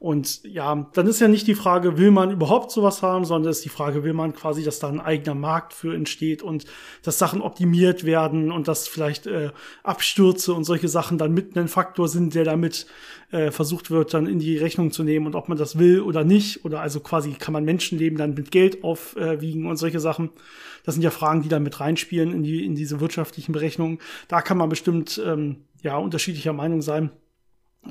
Und ja, dann ist ja nicht die Frage, will man überhaupt sowas haben, sondern ist die Frage, will man quasi, dass da ein eigener Markt für entsteht und dass Sachen optimiert werden und dass vielleicht äh, Abstürze und solche Sachen dann mit ein Faktor sind, der damit äh, versucht wird, dann in die Rechnung zu nehmen und ob man das will oder nicht. Oder also quasi kann man Menschenleben dann mit Geld aufwiegen und solche Sachen. Das sind ja Fragen, die da mit reinspielen in, die, in diese wirtschaftlichen Berechnungen. Da kann man bestimmt ähm, ja unterschiedlicher Meinung sein.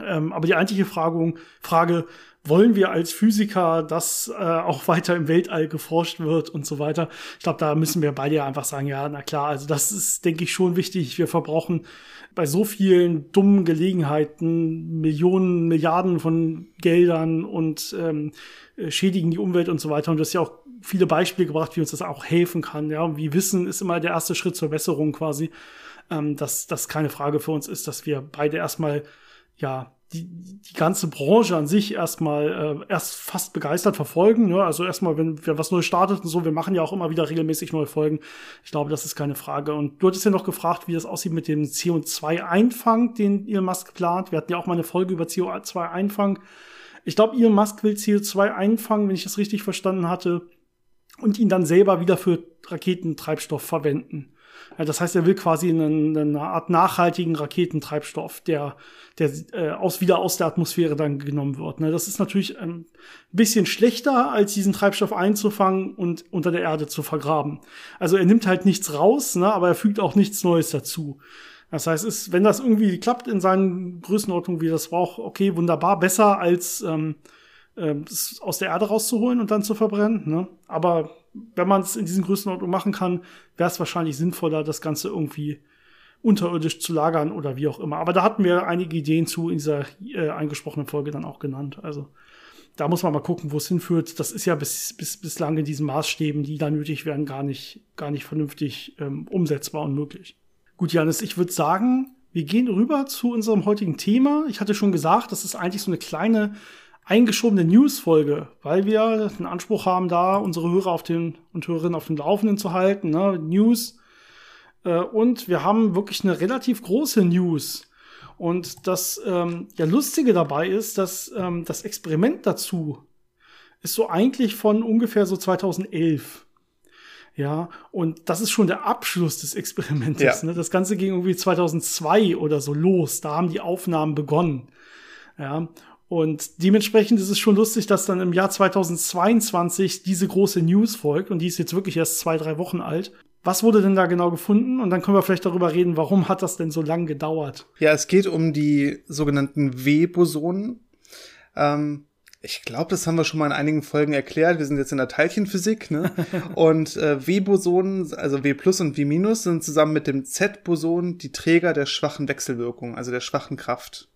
Ähm, aber die eigentliche Frage, Frage, wollen wir als Physiker, dass äh, auch weiter im Weltall geforscht wird und so weiter? Ich glaube, da müssen wir beide einfach sagen, ja, na klar, also das ist, denke ich, schon wichtig. Wir verbrauchen bei so vielen dummen Gelegenheiten Millionen, Milliarden von Geldern und ähm, schädigen die Umwelt und so weiter. Und das ist ja auch viele Beispiele gebracht, wie uns das auch helfen kann. Ja, wie Wissen ist immer der erste Schritt zur Besserung quasi. Ähm, dass das keine Frage für uns ist, dass wir beide erstmal ja die, die ganze Branche an sich erstmal äh, erst fast begeistert verfolgen. Ne? Also erstmal, wenn wir was Neues startet und so, wir machen ja auch immer wieder regelmäßig neue Folgen. Ich glaube, das ist keine Frage. Und du hattest ja noch gefragt, wie das aussieht mit dem CO2-Einfang, den Elon Musk plant. Wir hatten ja auch mal eine Folge über CO2-Einfang. Ich glaube, Elon Musk will CO2 einfangen, wenn ich das richtig verstanden hatte, und ihn dann selber wieder für Raketentreibstoff verwenden. Ja, das heißt, er will quasi eine, eine Art nachhaltigen Raketentreibstoff, der, der äh, aus, wieder aus der Atmosphäre dann genommen wird. Ne? Das ist natürlich ein bisschen schlechter, als diesen Treibstoff einzufangen und unter der Erde zu vergraben. Also er nimmt halt nichts raus, ne? aber er fügt auch nichts Neues dazu. Das heißt, ist, wenn das irgendwie klappt in seinen Größenordnungen, wie das braucht, okay, wunderbar, besser als ähm, äh, aus der Erde rauszuholen und dann zu verbrennen. Ne? Aber wenn man es in diesen Größenordnungen machen kann, wäre es wahrscheinlich sinnvoller, das Ganze irgendwie unterirdisch zu lagern oder wie auch immer. Aber da hatten wir einige Ideen zu in dieser äh, eingesprochenen Folge dann auch genannt. Also da muss man mal gucken, wo es hinführt. Das ist ja bis, bis, bislang in diesen Maßstäben, die da nötig werden, gar nicht, gar nicht vernünftig ähm, umsetzbar und möglich. Gut, Janis, ich würde sagen, wir gehen rüber zu unserem heutigen Thema. Ich hatte schon gesagt, das ist eigentlich so eine kleine eingeschobene News-Folge, weil wir den Anspruch haben, da unsere Hörer auf den und Hörerinnen auf dem Laufenden zu halten. Ne? News. Äh, und wir haben wirklich eine relativ große News. Und das ähm, ja Lustige dabei ist, dass ähm, das Experiment dazu ist so eigentlich von ungefähr so 2011. Ja, und das ist schon der Abschluss des Experimentes. Ja. Ne? Das Ganze ging irgendwie 2002 oder so los. Da haben die Aufnahmen begonnen. Ja, und dementsprechend ist es schon lustig, dass dann im Jahr 2022 diese große News folgt und die ist jetzt wirklich erst zwei, drei Wochen alt. Was wurde denn da genau gefunden? Und dann können wir vielleicht darüber reden, warum hat das denn so lang gedauert? Ja, es geht um die sogenannten W-Bosonen. Ähm, ich glaube, das haben wir schon mal in einigen Folgen erklärt. Wir sind jetzt in der Teilchenphysik, ne? [laughs] und äh, W-Bosonen, also W plus und W minus, sind zusammen mit dem Z-Boson die Träger der schwachen Wechselwirkung, also der schwachen Kraft.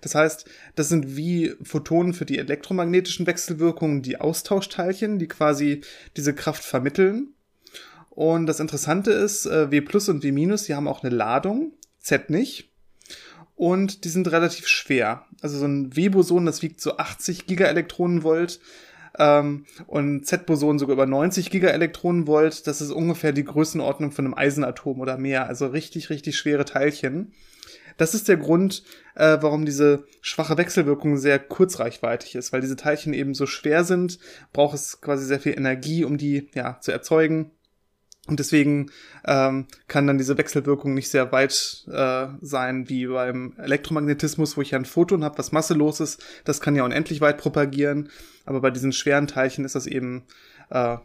Das heißt, das sind wie Photonen für die elektromagnetischen Wechselwirkungen die Austauschteilchen, die quasi diese Kraft vermitteln. Und das Interessante ist, äh, W plus und W minus, die haben auch eine Ladung, Z nicht. Und die sind relativ schwer. Also so ein W-Boson, das wiegt so 80 Gigaelektronenvolt ähm, und Z-Boson sogar über 90 Gigaelektronenvolt. Das ist ungefähr die Größenordnung von einem Eisenatom oder mehr. Also richtig, richtig schwere Teilchen. Das ist der Grund, äh, warum diese schwache Wechselwirkung sehr kurzreichweitig ist, weil diese Teilchen eben so schwer sind, braucht es quasi sehr viel Energie, um die ja zu erzeugen. Und deswegen ähm, kann dann diese Wechselwirkung nicht sehr weit äh, sein wie beim Elektromagnetismus, wo ich ja ein Photon habe, was masselos ist. Das kann ja unendlich weit propagieren. Aber bei diesen schweren Teilchen ist das eben äh,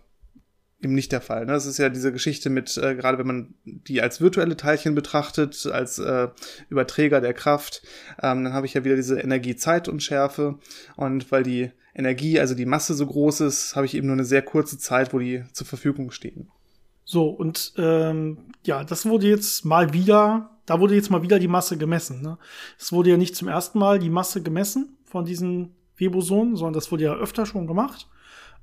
eben nicht der Fall. Ne? Das ist ja diese Geschichte mit, äh, gerade wenn man die als virtuelle Teilchen betrachtet, als äh, Überträger der Kraft, ähm, dann habe ich ja wieder diese Energie-Zeit-Unschärfe. Und weil die Energie, also die Masse so groß ist, habe ich eben nur eine sehr kurze Zeit, wo die zur Verfügung stehen. So, und ähm, ja, das wurde jetzt mal wieder, da wurde jetzt mal wieder die Masse gemessen. Ne? Es wurde ja nicht zum ersten Mal die Masse gemessen von diesen Webosonen, sondern das wurde ja öfter schon gemacht.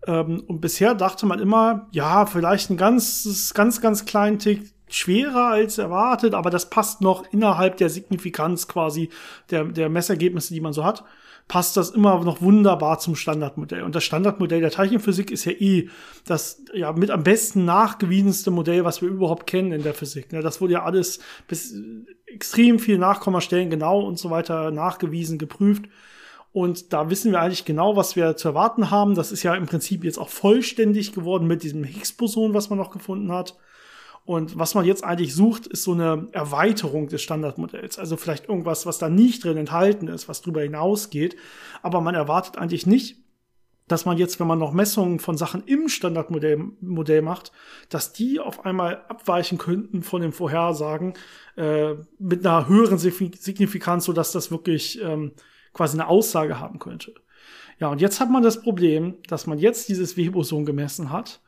Ähm, und bisher dachte man immer, ja, vielleicht ein ganz, ganz, ganz kleinen Tick schwerer als erwartet, aber das passt noch innerhalb der Signifikanz quasi der, der Messergebnisse, die man so hat, passt das immer noch wunderbar zum Standardmodell. Und das Standardmodell der Teilchenphysik ist ja eh das ja mit am besten nachgewiesenste Modell, was wir überhaupt kennen in der Physik. Ne? Das wurde ja alles bis extrem viel Nachkommastellen genau und so weiter nachgewiesen, geprüft. Und da wissen wir eigentlich genau, was wir zu erwarten haben. Das ist ja im Prinzip jetzt auch vollständig geworden mit diesem Higgs-Boson, was man noch gefunden hat. Und was man jetzt eigentlich sucht, ist so eine Erweiterung des Standardmodells. Also vielleicht irgendwas, was da nicht drin enthalten ist, was darüber hinausgeht. Aber man erwartet eigentlich nicht, dass man jetzt, wenn man noch Messungen von Sachen im Standardmodell Modell macht, dass die auf einmal abweichen könnten von den Vorhersagen äh, mit einer höheren Signifikanz, so dass das wirklich ähm, quasi eine Aussage haben könnte. Ja, und jetzt hat man das Problem, dass man jetzt dieses Weboson gemessen hat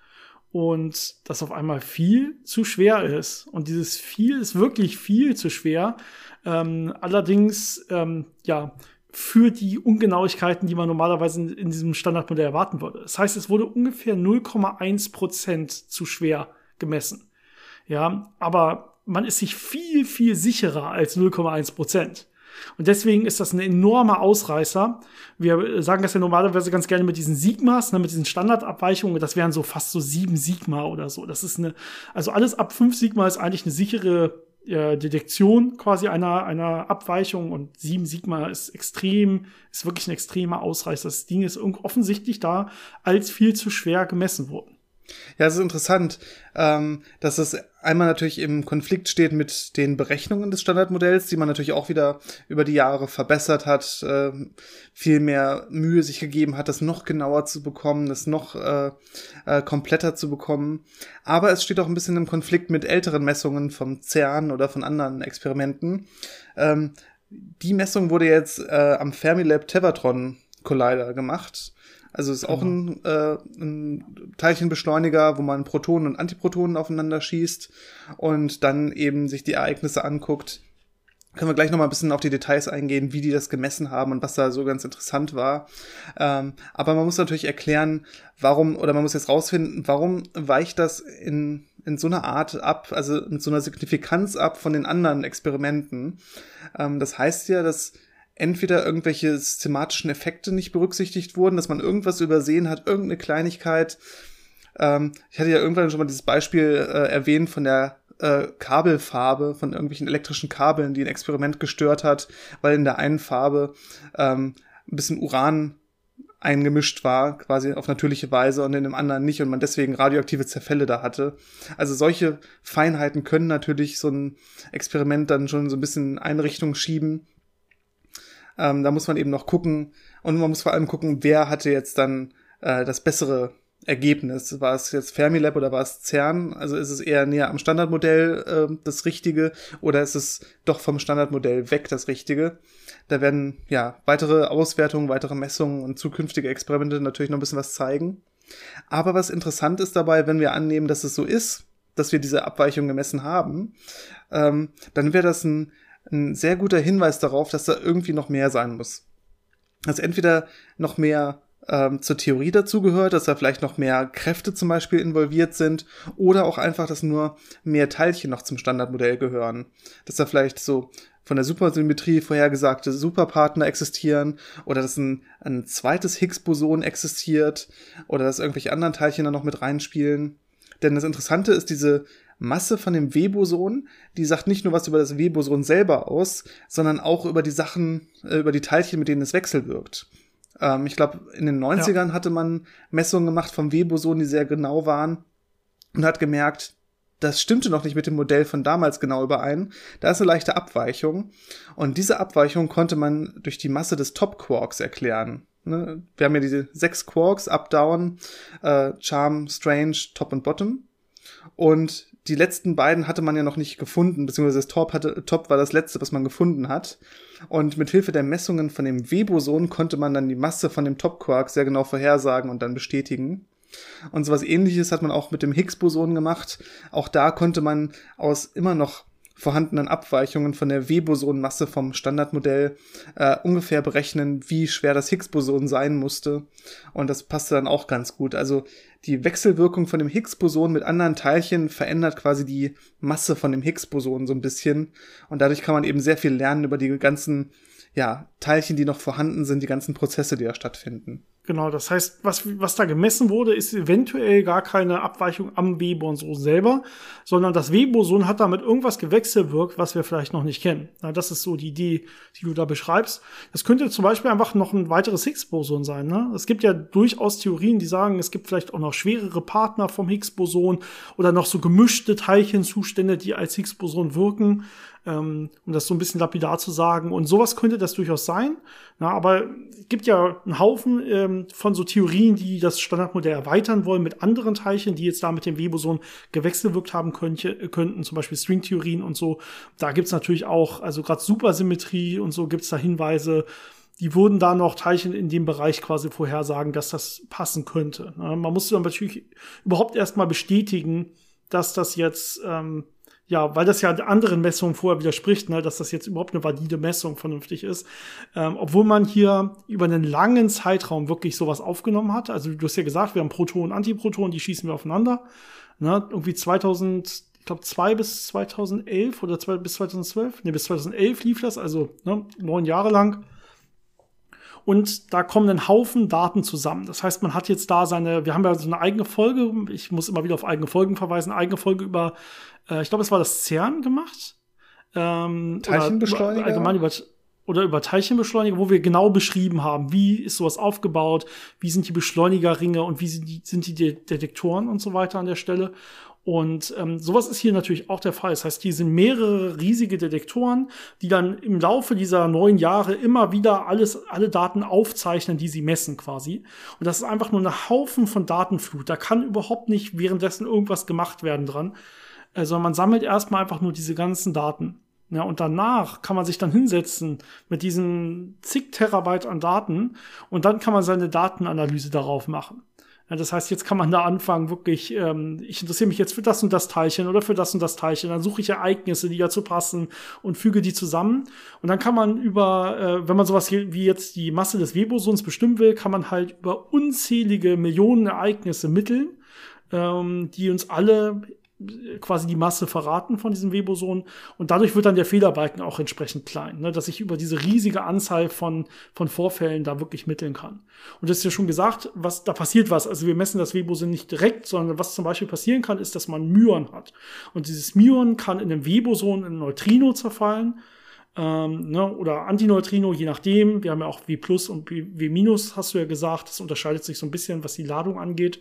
und das auf einmal viel zu schwer ist. Und dieses viel ist wirklich viel zu schwer. Ähm, allerdings, ähm, ja, für die Ungenauigkeiten, die man normalerweise in, in diesem Standardmodell erwarten würde. Das heißt, es wurde ungefähr 0,1 Prozent zu schwer gemessen. Ja, aber man ist sich viel, viel sicherer als 0,1 Prozent. Und deswegen ist das ein enormer Ausreißer. Wir sagen das ja normalerweise ganz gerne mit diesen Sigmas, ne, mit diesen Standardabweichungen. Das wären so fast so sieben Sigma oder so. Das ist eine, also alles ab fünf Sigma ist eigentlich eine sichere äh, Detektion quasi einer, einer Abweichung und sieben Sigma ist extrem, ist wirklich ein extremer Ausreißer. Das Ding ist offensichtlich da als viel zu schwer gemessen worden. Ja, es ist interessant, ähm, dass es einmal natürlich im Konflikt steht mit den Berechnungen des Standardmodells, die man natürlich auch wieder über die Jahre verbessert hat, äh, viel mehr Mühe sich gegeben hat, das noch genauer zu bekommen, das noch äh, äh, kompletter zu bekommen. Aber es steht auch ein bisschen im Konflikt mit älteren Messungen vom CERN oder von anderen Experimenten. Ähm, die Messung wurde jetzt äh, am Fermilab Tevatron Collider gemacht also ist auch genau. ein, äh, ein Teilchenbeschleuniger, wo man Protonen und Antiprotonen aufeinander schießt und dann eben sich die Ereignisse anguckt. Können wir gleich noch mal ein bisschen auf die Details eingehen, wie die das gemessen haben und was da so ganz interessant war. Ähm, aber man muss natürlich erklären, warum, oder man muss jetzt rausfinden, warum weicht das in, in so einer Art ab, also mit so einer Signifikanz ab von den anderen Experimenten. Ähm, das heißt ja, dass entweder irgendwelche systematischen Effekte nicht berücksichtigt wurden, dass man irgendwas übersehen hat, irgendeine Kleinigkeit. Ähm, ich hatte ja irgendwann schon mal dieses Beispiel äh, erwähnt von der äh, Kabelfarbe, von irgendwelchen elektrischen Kabeln, die ein Experiment gestört hat, weil in der einen Farbe ähm, ein bisschen Uran eingemischt war, quasi auf natürliche Weise und in dem anderen nicht und man deswegen radioaktive Zerfälle da hatte. Also solche Feinheiten können natürlich so ein Experiment dann schon so ein bisschen in Einrichtung schieben. Ähm, da muss man eben noch gucken und man muss vor allem gucken, wer hatte jetzt dann äh, das bessere Ergebnis. War es jetzt Fermilab oder war es CERN? Also ist es eher näher am Standardmodell äh, das Richtige oder ist es doch vom Standardmodell weg das Richtige? Da werden ja weitere Auswertungen, weitere Messungen und zukünftige Experimente natürlich noch ein bisschen was zeigen. Aber was interessant ist dabei, wenn wir annehmen, dass es so ist, dass wir diese Abweichung gemessen haben, ähm, dann wäre das ein ein sehr guter Hinweis darauf, dass da irgendwie noch mehr sein muss. Dass entweder noch mehr ähm, zur Theorie dazugehört, dass da vielleicht noch mehr Kräfte zum Beispiel involviert sind oder auch einfach, dass nur mehr Teilchen noch zum Standardmodell gehören. Dass da vielleicht so von der Supersymmetrie vorhergesagte Superpartner existieren oder dass ein, ein zweites Higgs-Boson existiert oder dass irgendwelche anderen Teilchen da noch mit reinspielen. Denn das Interessante ist diese Masse von dem Weboson, die sagt nicht nur was über das Weboson selber aus, sondern auch über die Sachen, äh, über die Teilchen, mit denen es wechselwirkt. Ähm, ich glaube, in den 90ern ja. hatte man Messungen gemacht vom Weboson, die sehr genau waren und hat gemerkt, das stimmte noch nicht mit dem Modell von damals genau überein. Da ist eine leichte Abweichung. Und diese Abweichung konnte man durch die Masse des Top-Quarks erklären. Ne? Wir haben ja diese sechs Quarks, Up, Down, äh, Charm, Strange, Top und Bottom. Und die letzten beiden hatte man ja noch nicht gefunden, beziehungsweise das Top, hatte, Top war das letzte, was man gefunden hat. Und mit Hilfe der Messungen von dem Weboson konnte man dann die Masse von dem Top-Quark sehr genau vorhersagen und dann bestätigen. Und sowas ähnliches hat man auch mit dem Higgs-Boson gemacht. Auch da konnte man aus immer noch vorhandenen Abweichungen von der W-Boson-Masse vom Standardmodell äh, ungefähr berechnen, wie schwer das Higgs-Boson sein musste. Und das passte dann auch ganz gut. Also die Wechselwirkung von dem Higgs-Boson mit anderen Teilchen verändert quasi die Masse von dem Higgs-Boson so ein bisschen. Und dadurch kann man eben sehr viel lernen über die ganzen ja, Teilchen, die noch vorhanden sind, die ganzen Prozesse, die da stattfinden. Genau, das heißt, was, was da gemessen wurde, ist eventuell gar keine Abweichung am Weboson selber, sondern das Weboson hat damit irgendwas gewechselwirkt, was wir vielleicht noch nicht kennen. Ja, das ist so die Idee, die du da beschreibst. Das könnte zum Beispiel einfach noch ein weiteres Higgs-Boson sein. Ne? Es gibt ja durchaus Theorien, die sagen, es gibt vielleicht auch noch schwerere Partner vom Higgs-Boson oder noch so gemischte Teilchenzustände, die als Higgs-Boson wirken ähm, um das so ein bisschen lapidar zu sagen. Und sowas könnte das durchaus sein. Na, aber es gibt ja einen Haufen ähm, von so Theorien, die das Standardmodell erweitern wollen mit anderen Teilchen, die jetzt da mit dem Weboson gewechselwirkt haben könnte, könnten, zum Beispiel Stringtheorien und so. Da gibt's natürlich auch, also gerade Supersymmetrie und so gibt's da Hinweise, die würden da noch Teilchen in dem Bereich quasi vorhersagen, dass das passen könnte. Man muss dann natürlich überhaupt erstmal bestätigen, dass das jetzt ähm, ja, weil das ja anderen Messungen vorher widerspricht, ne, dass das jetzt überhaupt eine valide Messung vernünftig ist. Ähm, obwohl man hier über einen langen Zeitraum wirklich sowas aufgenommen hat. Also du hast ja gesagt, wir haben Protonen und Antiprotonen, die schießen wir aufeinander. Ne, irgendwie 2000, ich glaube, zwei bis 2011 oder zwei bis 2012. Ne, bis 2011 lief das, also ne, neun Jahre lang. Und da kommen ein Haufen Daten zusammen. Das heißt, man hat jetzt da seine, wir haben ja so eine eigene Folge, ich muss immer wieder auf eigene Folgen verweisen, eigene Folge über äh, ich glaube, es war das CERN gemacht. Ähm, Teilchenbeschleuniger? Oder allgemein über, oder über Teilchenbeschleuniger, wo wir genau beschrieben haben, wie ist sowas aufgebaut, wie sind die Beschleunigerringe und wie sind die, sind die Detektoren und so weiter an der Stelle. Und ähm, sowas ist hier natürlich auch der Fall. Das heißt, hier sind mehrere riesige Detektoren, die dann im Laufe dieser neun Jahre immer wieder alles, alle Daten aufzeichnen, die sie messen quasi. Und das ist einfach nur ein Haufen von Datenflut. Da kann überhaupt nicht währenddessen irgendwas gemacht werden dran also man sammelt erstmal einfach nur diese ganzen Daten. Ja, und danach kann man sich dann hinsetzen mit diesen zig Terabyte an Daten und dann kann man seine Datenanalyse darauf machen. Das heißt, jetzt kann man da anfangen, wirklich, ähm, ich interessiere mich jetzt für das und das Teilchen oder für das und das Teilchen. Dann suche ich Ereignisse, die dazu passen und füge die zusammen. Und dann kann man über, äh, wenn man sowas wie jetzt die Masse des Webosons bestimmen will, kann man halt über unzählige Millionen Ereignisse mitteln, ähm, die uns alle quasi die Masse verraten von diesem Weboson und dadurch wird dann der Fehlerbalken auch entsprechend klein, ne, dass ich über diese riesige Anzahl von, von Vorfällen da wirklich mitteln kann. Und das ist ja schon gesagt, was, da passiert was. Also wir messen das Weboson nicht direkt, sondern was zum Beispiel passieren kann, ist, dass man Myon hat. Und dieses Myon kann in einem Weboson in ein Neutrino zerfallen, ähm, ne, oder Antineutrino, je nachdem. Wir haben ja auch W plus und W minus, hast du ja gesagt. Das unterscheidet sich so ein bisschen, was die Ladung angeht.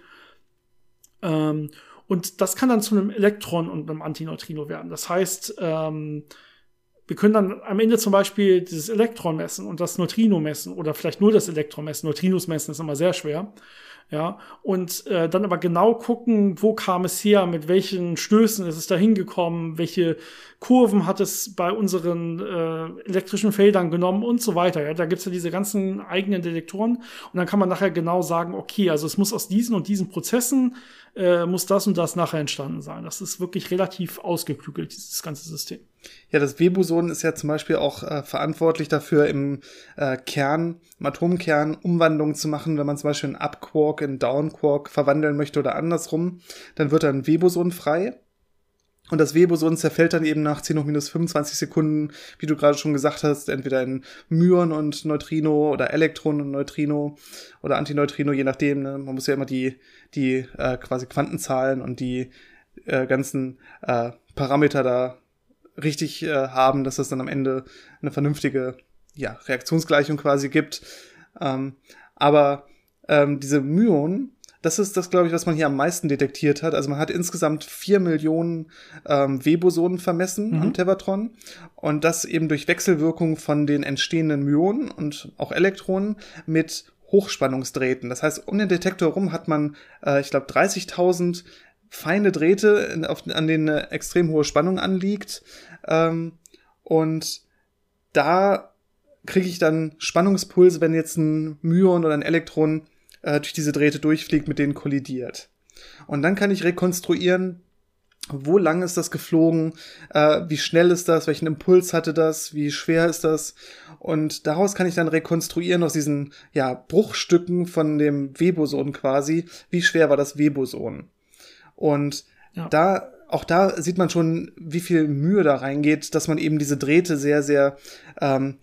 Ähm, und das kann dann zu einem Elektron und einem Antineutrino werden. Das heißt, ähm, wir können dann am Ende zum Beispiel dieses Elektron messen und das Neutrino messen oder vielleicht nur das Elektron messen. Neutrinos messen ist immer sehr schwer. Ja, und äh, dann aber genau gucken, wo kam es her, mit welchen Stößen ist es da hingekommen, welche Kurven hat es bei unseren äh, elektrischen Feldern genommen und so weiter. Ja, da gibt's ja diese ganzen eigenen Detektoren und dann kann man nachher genau sagen, okay, also es muss aus diesen und diesen Prozessen äh, muss das und das nachher entstanden sein. Das ist wirklich relativ ausgeklügelt, dieses ganze System. Ja, das Weboson ist ja zum Beispiel auch äh, verantwortlich dafür, im äh, Kern, im Atomkern Umwandlungen zu machen. Wenn man zum Beispiel einen Up-Quark in Down-Quark verwandeln möchte oder andersrum, dann wird ein Weboson frei. Und das Weboson zerfällt dann eben nach 10 hoch minus 25 Sekunden, wie du gerade schon gesagt hast, entweder in Myon und Neutrino oder Elektron und Neutrino oder Antineutrino, je nachdem. Ne? Man muss ja immer die, die äh, quasi Quantenzahlen und die äh, ganzen äh, Parameter da richtig äh, haben, dass das dann am Ende eine vernünftige ja, Reaktionsgleichung quasi gibt. Ähm, aber ähm, diese Myon, das ist das, glaube ich, was man hier am meisten detektiert hat. Also man hat insgesamt vier Millionen ähm, Webosonen vermessen mhm. am Tevatron und das eben durch Wechselwirkung von den entstehenden Myonen und auch Elektronen mit Hochspannungsdrähten. Das heißt, um den Detektor rum hat man, äh, ich glaube, 30.000 feine Drähte, in, auf, an denen eine extrem hohe Spannung anliegt. Ähm, und da kriege ich dann Spannungspulse, wenn jetzt ein Myon oder ein Elektron äh, durch diese Drähte durchfliegt, mit denen kollidiert. Und dann kann ich rekonstruieren, wo lang ist das geflogen, äh, wie schnell ist das, welchen Impuls hatte das, wie schwer ist das. Und daraus kann ich dann rekonstruieren aus diesen ja, Bruchstücken von dem Weboson quasi, wie schwer war das Weboson. Und ja. da, auch da sieht man schon, wie viel Mühe da reingeht, dass man eben diese Drähte sehr, sehr ähm,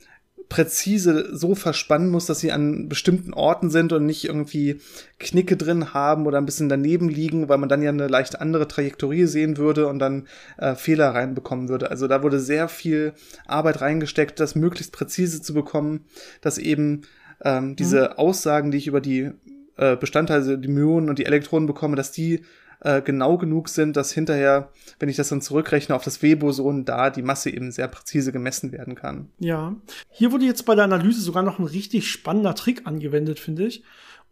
präzise so verspannen muss, dass sie an bestimmten Orten sind und nicht irgendwie Knicke drin haben oder ein bisschen daneben liegen, weil man dann ja eine leicht andere Trajektorie sehen würde und dann äh, Fehler reinbekommen würde. Also da wurde sehr viel Arbeit reingesteckt, das möglichst präzise zu bekommen, dass eben ähm, diese mhm. Aussagen, die ich über die äh, Bestandteile, die Myonen und die Elektronen bekomme, dass die äh, genau genug sind, dass hinterher, wenn ich das dann zurückrechne auf das Weboson, da die Masse eben sehr präzise gemessen werden kann. Ja, hier wurde jetzt bei der Analyse sogar noch ein richtig spannender Trick angewendet, finde ich.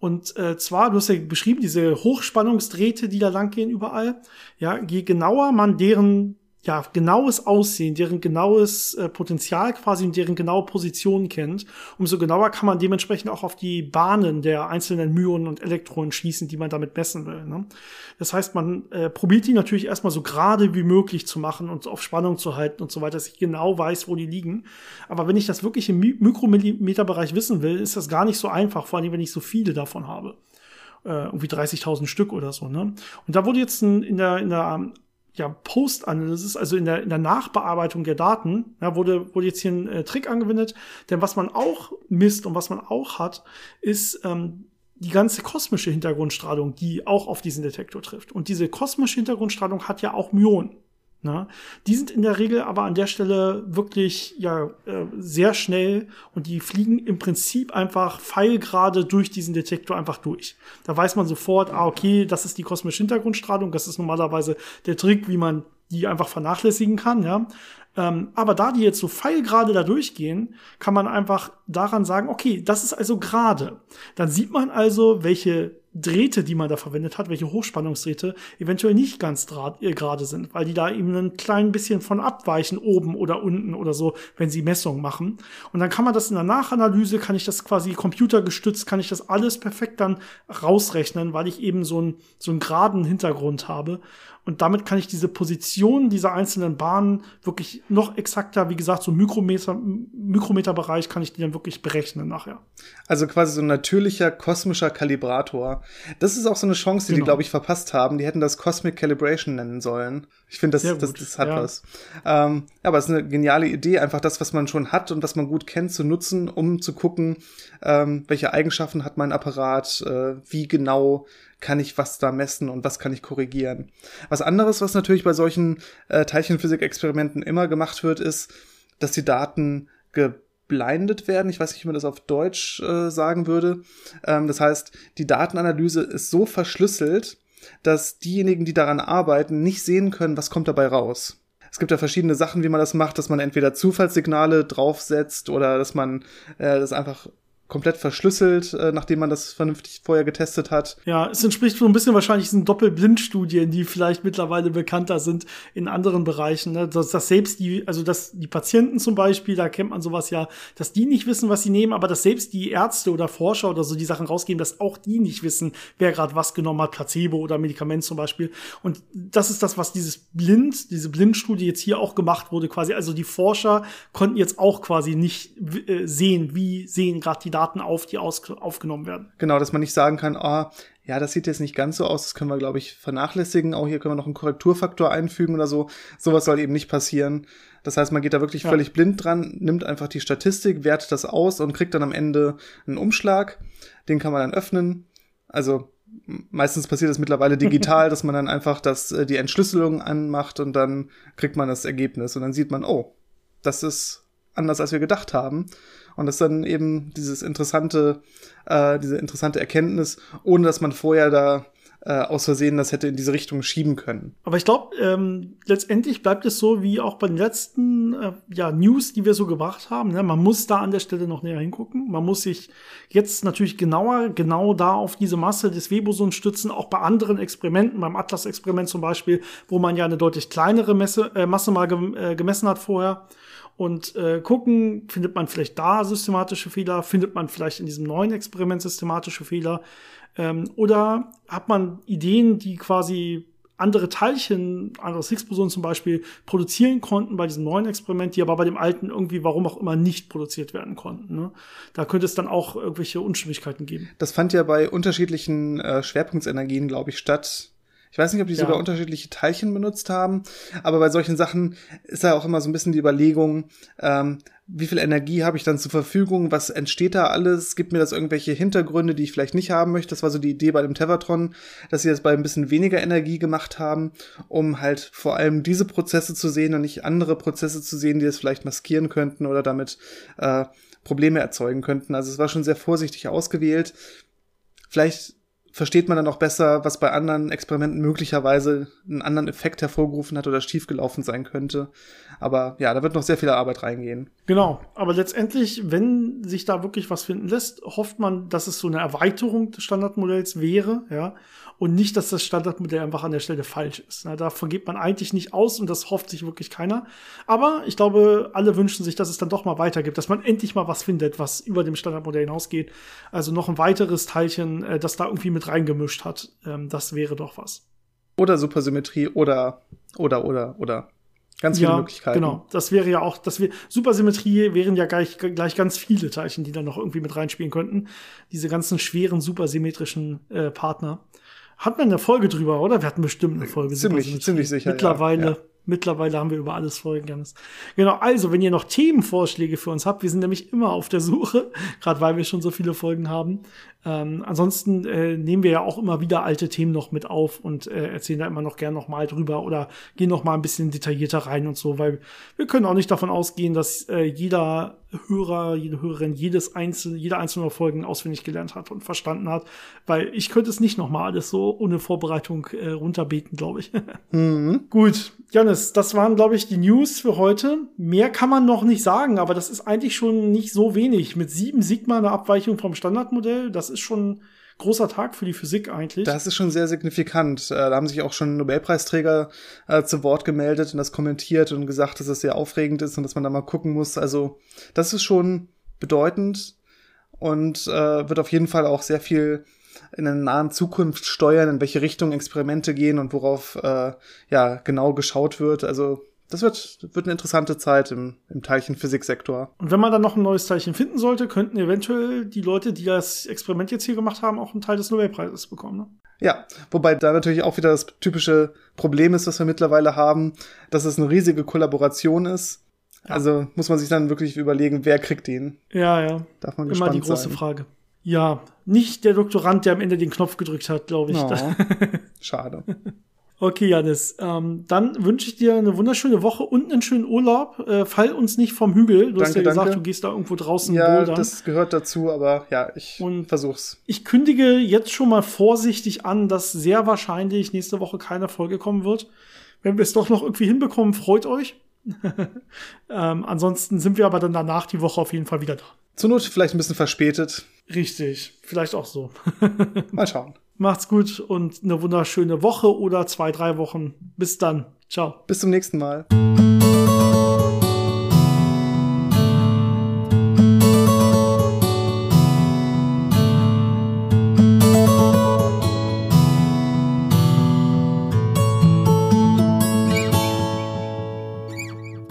Und äh, zwar, du hast ja beschrieben, diese Hochspannungsdrähte, die da langgehen überall. Ja, je genauer man deren ja, genaues Aussehen, deren genaues äh, Potenzial quasi und deren genaue Position kennt, umso genauer kann man dementsprechend auch auf die Bahnen der einzelnen Myonen und Elektronen schließen, die man damit messen will. Ne? Das heißt, man äh, probiert die natürlich erstmal so gerade wie möglich zu machen und auf Spannung zu halten und so weiter, dass ich genau weiß, wo die liegen. Aber wenn ich das wirklich im Mikromillimeterbereich wissen will, ist das gar nicht so einfach, vor allem wenn ich so viele davon habe äh, irgendwie 30.000 Stück oder so. Ne? Und da wurde jetzt in der, in der ja, Post-Analysis, also in der, in der Nachbearbeitung der Daten, ja, wurde, wurde jetzt hier ein äh, Trick angewendet. Denn was man auch misst und was man auch hat, ist ähm, die ganze kosmische Hintergrundstrahlung, die auch auf diesen Detektor trifft. Und diese kosmische Hintergrundstrahlung hat ja auch Myonen. Na, die sind in der Regel aber an der Stelle wirklich ja äh, sehr schnell und die fliegen im Prinzip einfach pfeilgerade durch diesen Detektor einfach durch. Da weiß man sofort, ah okay, das ist die kosmische Hintergrundstrahlung, das ist normalerweise der Trick, wie man die einfach vernachlässigen kann, ja. Ähm, aber da die jetzt so pfeilgerade da durchgehen, kann man einfach daran sagen, okay, das ist also gerade. Dann sieht man also, welche Drähte, die man da verwendet hat, welche Hochspannungsdrähte, eventuell nicht ganz äh, gerade sind, weil die da eben ein klein bisschen von abweichen, oben oder unten oder so, wenn sie Messungen machen. Und dann kann man das in der Nachanalyse, kann ich das quasi computergestützt, kann ich das alles perfekt dann rausrechnen, weil ich eben so einen, so einen geraden Hintergrund habe. Und damit kann ich diese Position dieser einzelnen Bahnen wirklich noch exakter, wie gesagt, so Mikrometer, Mikrometerbereich kann ich die dann wirklich berechnen nachher. Also quasi so ein natürlicher kosmischer Kalibrator. Das ist auch so eine Chance, die genau. die, glaube ich, verpasst haben. Die hätten das Cosmic Calibration nennen sollen. Ich finde, das, das, das, hat ja. was. Ähm, aber es ist eine geniale Idee, einfach das, was man schon hat und was man gut kennt, zu nutzen, um zu gucken, ähm, welche Eigenschaften hat mein Apparat, äh, wie genau kann ich was da messen und was kann ich korrigieren. Was anderes, was natürlich bei solchen äh, Teilchenphysik-Experimenten immer gemacht wird, ist, dass die Daten geblindet werden. Ich weiß nicht, wie man das auf Deutsch äh, sagen würde. Ähm, das heißt, die Datenanalyse ist so verschlüsselt, dass diejenigen, die daran arbeiten, nicht sehen können, was kommt dabei raus. Es gibt ja verschiedene Sachen, wie man das macht, dass man entweder Zufallssignale draufsetzt oder dass man äh, das einfach komplett verschlüsselt, äh, nachdem man das vernünftig vorher getestet hat. Ja, es entspricht so ein bisschen wahrscheinlich diesen Doppelblindstudien, die vielleicht mittlerweile bekannter sind in anderen Bereichen. Ne? Dass, dass selbst die, also dass die Patienten zum Beispiel, da kennt man sowas ja, dass die nicht wissen, was sie nehmen, aber dass selbst die Ärzte oder Forscher oder so die Sachen rausgeben, dass auch die nicht wissen, wer gerade was genommen hat, Placebo oder Medikament zum Beispiel. Und das ist das, was dieses Blind, diese Blindstudie jetzt hier auch gemacht wurde, quasi. Also die Forscher konnten jetzt auch quasi nicht äh, sehen, wie sehen gerade die Daten auf, die aus, aufgenommen werden. Genau, dass man nicht sagen kann, oh, ja, das sieht jetzt nicht ganz so aus, das können wir, glaube ich, vernachlässigen. Auch hier können wir noch einen Korrekturfaktor einfügen oder so. Sowas soll eben nicht passieren. Das heißt, man geht da wirklich ja. völlig blind dran, nimmt einfach die Statistik, wertet das aus und kriegt dann am Ende einen Umschlag. Den kann man dann öffnen. Also meistens passiert das mittlerweile [laughs] digital, dass man dann einfach das, äh, die Entschlüsselung anmacht und dann kriegt man das Ergebnis und dann sieht man, oh, das ist anders, als wir gedacht haben. Und das ist dann eben dieses interessante, äh, diese interessante Erkenntnis, ohne dass man vorher da äh, aus Versehen das hätte in diese Richtung schieben können. Aber ich glaube, ähm, letztendlich bleibt es so wie auch bei den letzten äh, ja, News, die wir so gebracht haben. Ne? Man muss da an der Stelle noch näher hingucken. Man muss sich jetzt natürlich genauer, genau da auf diese Masse des Webosons stützen, auch bei anderen Experimenten, beim Atlas-Experiment zum Beispiel, wo man ja eine deutlich kleinere Messe, äh, Masse mal gem äh, gemessen hat vorher und äh, gucken, findet man vielleicht da systematische Fehler, findet man vielleicht in diesem neuen Experiment systematische Fehler ähm, oder hat man Ideen, die quasi andere Teilchen, andere Higgs-Bosonen zum Beispiel, produzieren konnten bei diesem neuen Experiment, die aber bei dem alten irgendwie, warum auch immer, nicht produziert werden konnten. Ne? Da könnte es dann auch irgendwelche Unstimmigkeiten geben. Das fand ja bei unterschiedlichen äh, Schwerpunktsenergien, glaube ich, statt. Ich weiß nicht, ob die ja. sogar unterschiedliche Teilchen benutzt haben, aber bei solchen Sachen ist ja auch immer so ein bisschen die Überlegung, ähm, wie viel Energie habe ich dann zur Verfügung, was entsteht da alles, gibt mir das irgendwelche Hintergründe, die ich vielleicht nicht haben möchte. Das war so die Idee bei dem Tevatron, dass sie das bei ein bisschen weniger Energie gemacht haben, um halt vor allem diese Prozesse zu sehen und nicht andere Prozesse zu sehen, die es vielleicht maskieren könnten oder damit äh, Probleme erzeugen könnten. Also es war schon sehr vorsichtig ausgewählt. Vielleicht versteht man dann auch besser, was bei anderen Experimenten möglicherweise einen anderen Effekt hervorgerufen hat oder schiefgelaufen sein könnte. Aber ja, da wird noch sehr viel Arbeit reingehen. Genau, aber letztendlich, wenn sich da wirklich was finden lässt, hofft man, dass es so eine Erweiterung des Standardmodells wäre, ja, und nicht, dass das Standardmodell einfach an der Stelle falsch ist. Na, da vergeht man eigentlich nicht aus und das hofft sich wirklich keiner. Aber ich glaube, alle wünschen sich, dass es dann doch mal weitergibt, dass man endlich mal was findet, was über dem Standardmodell hinausgeht. Also noch ein weiteres Teilchen, äh, das da irgendwie mit reingemischt hat. Ähm, das wäre doch was. Oder Supersymmetrie oder, oder, oder, oder. Ganz viele ja, Möglichkeiten. Genau, das wäre ja auch, das wir Supersymmetrie wären ja gleich, gleich ganz viele Teilchen, die da noch irgendwie mit reinspielen könnten. Diese ganzen schweren supersymmetrischen äh, Partner. Hat man eine Folge drüber, oder? Wir hatten bestimmt eine Folge. Ziemlich, ziemlich sicher. Mittlerweile. Mittlerweile haben wir über alles Folgen, Janis. Genau, also, wenn ihr noch Themenvorschläge für uns habt, wir sind nämlich immer auf der Suche, [laughs] gerade weil wir schon so viele Folgen haben. Ähm, ansonsten äh, nehmen wir ja auch immer wieder alte Themen noch mit auf und äh, erzählen da immer noch gern noch mal drüber oder gehen noch mal ein bisschen detaillierter rein und so, weil wir können auch nicht davon ausgehen, dass äh, jeder Hörer, jede Hörerin jedes einzelne, jede einzelne Folgen auswendig gelernt hat und verstanden hat, weil ich könnte es nicht noch mal alles so ohne Vorbereitung äh, runterbeten, glaube ich. [laughs] Mhm. Gut, Janis, das waren glaube ich die News für heute. Mehr kann man noch nicht sagen, aber das ist eigentlich schon nicht so wenig mit sieben Sigma eine Abweichung vom Standardmodell. Das ist schon großer Tag für die Physik eigentlich. Das ist schon sehr signifikant. Äh, da haben sich auch schon Nobelpreisträger äh, zu Wort gemeldet und das kommentiert und gesagt, dass es sehr aufregend ist und dass man da mal gucken muss. Also das ist schon bedeutend und äh, wird auf jeden Fall auch sehr viel in der nahen Zukunft steuern, in welche Richtung Experimente gehen und worauf äh, ja genau geschaut wird. Also das wird, wird eine interessante Zeit im, im Teilchenphysiksektor. Und wenn man dann noch ein neues Teilchen finden sollte, könnten eventuell die Leute, die das Experiment jetzt hier gemacht haben, auch einen Teil des Nobelpreises bekommen. Ne? Ja, wobei da natürlich auch wieder das typische Problem ist, was wir mittlerweile haben, dass es eine riesige Kollaboration ist. Ja. Also muss man sich dann wirklich überlegen, wer kriegt den. Ja, ja. Darf man Immer gespannt die große sein. Frage. Ja, nicht der Doktorand, der am Ende den Knopf gedrückt hat, glaube ich. Oh, [laughs] schade. Okay, Janis, ähm, dann wünsche ich dir eine wunderschöne Woche und einen schönen Urlaub. Äh, fall uns nicht vom Hügel. Du hast ja Danke, gesagt, danke. du gehst da irgendwo draußen Ja, bouldern. das gehört dazu, aber ja, ich Und- versuch's. Ich kündige jetzt schon mal vorsichtig an, dass sehr wahrscheinlich nächste Woche keine Folge kommen wird. Wenn wir es doch noch irgendwie hinbekommen, freut euch. [laughs] ähm, ansonsten sind wir aber dann danach die Woche auf jeden Fall wieder da. Zur Not vielleicht ein bisschen verspätet. Richtig, vielleicht auch so. [laughs] Mal schauen. Macht's gut und eine wunderschöne Woche oder zwei, drei Wochen. Bis dann. Ciao. Bis zum nächsten Mal.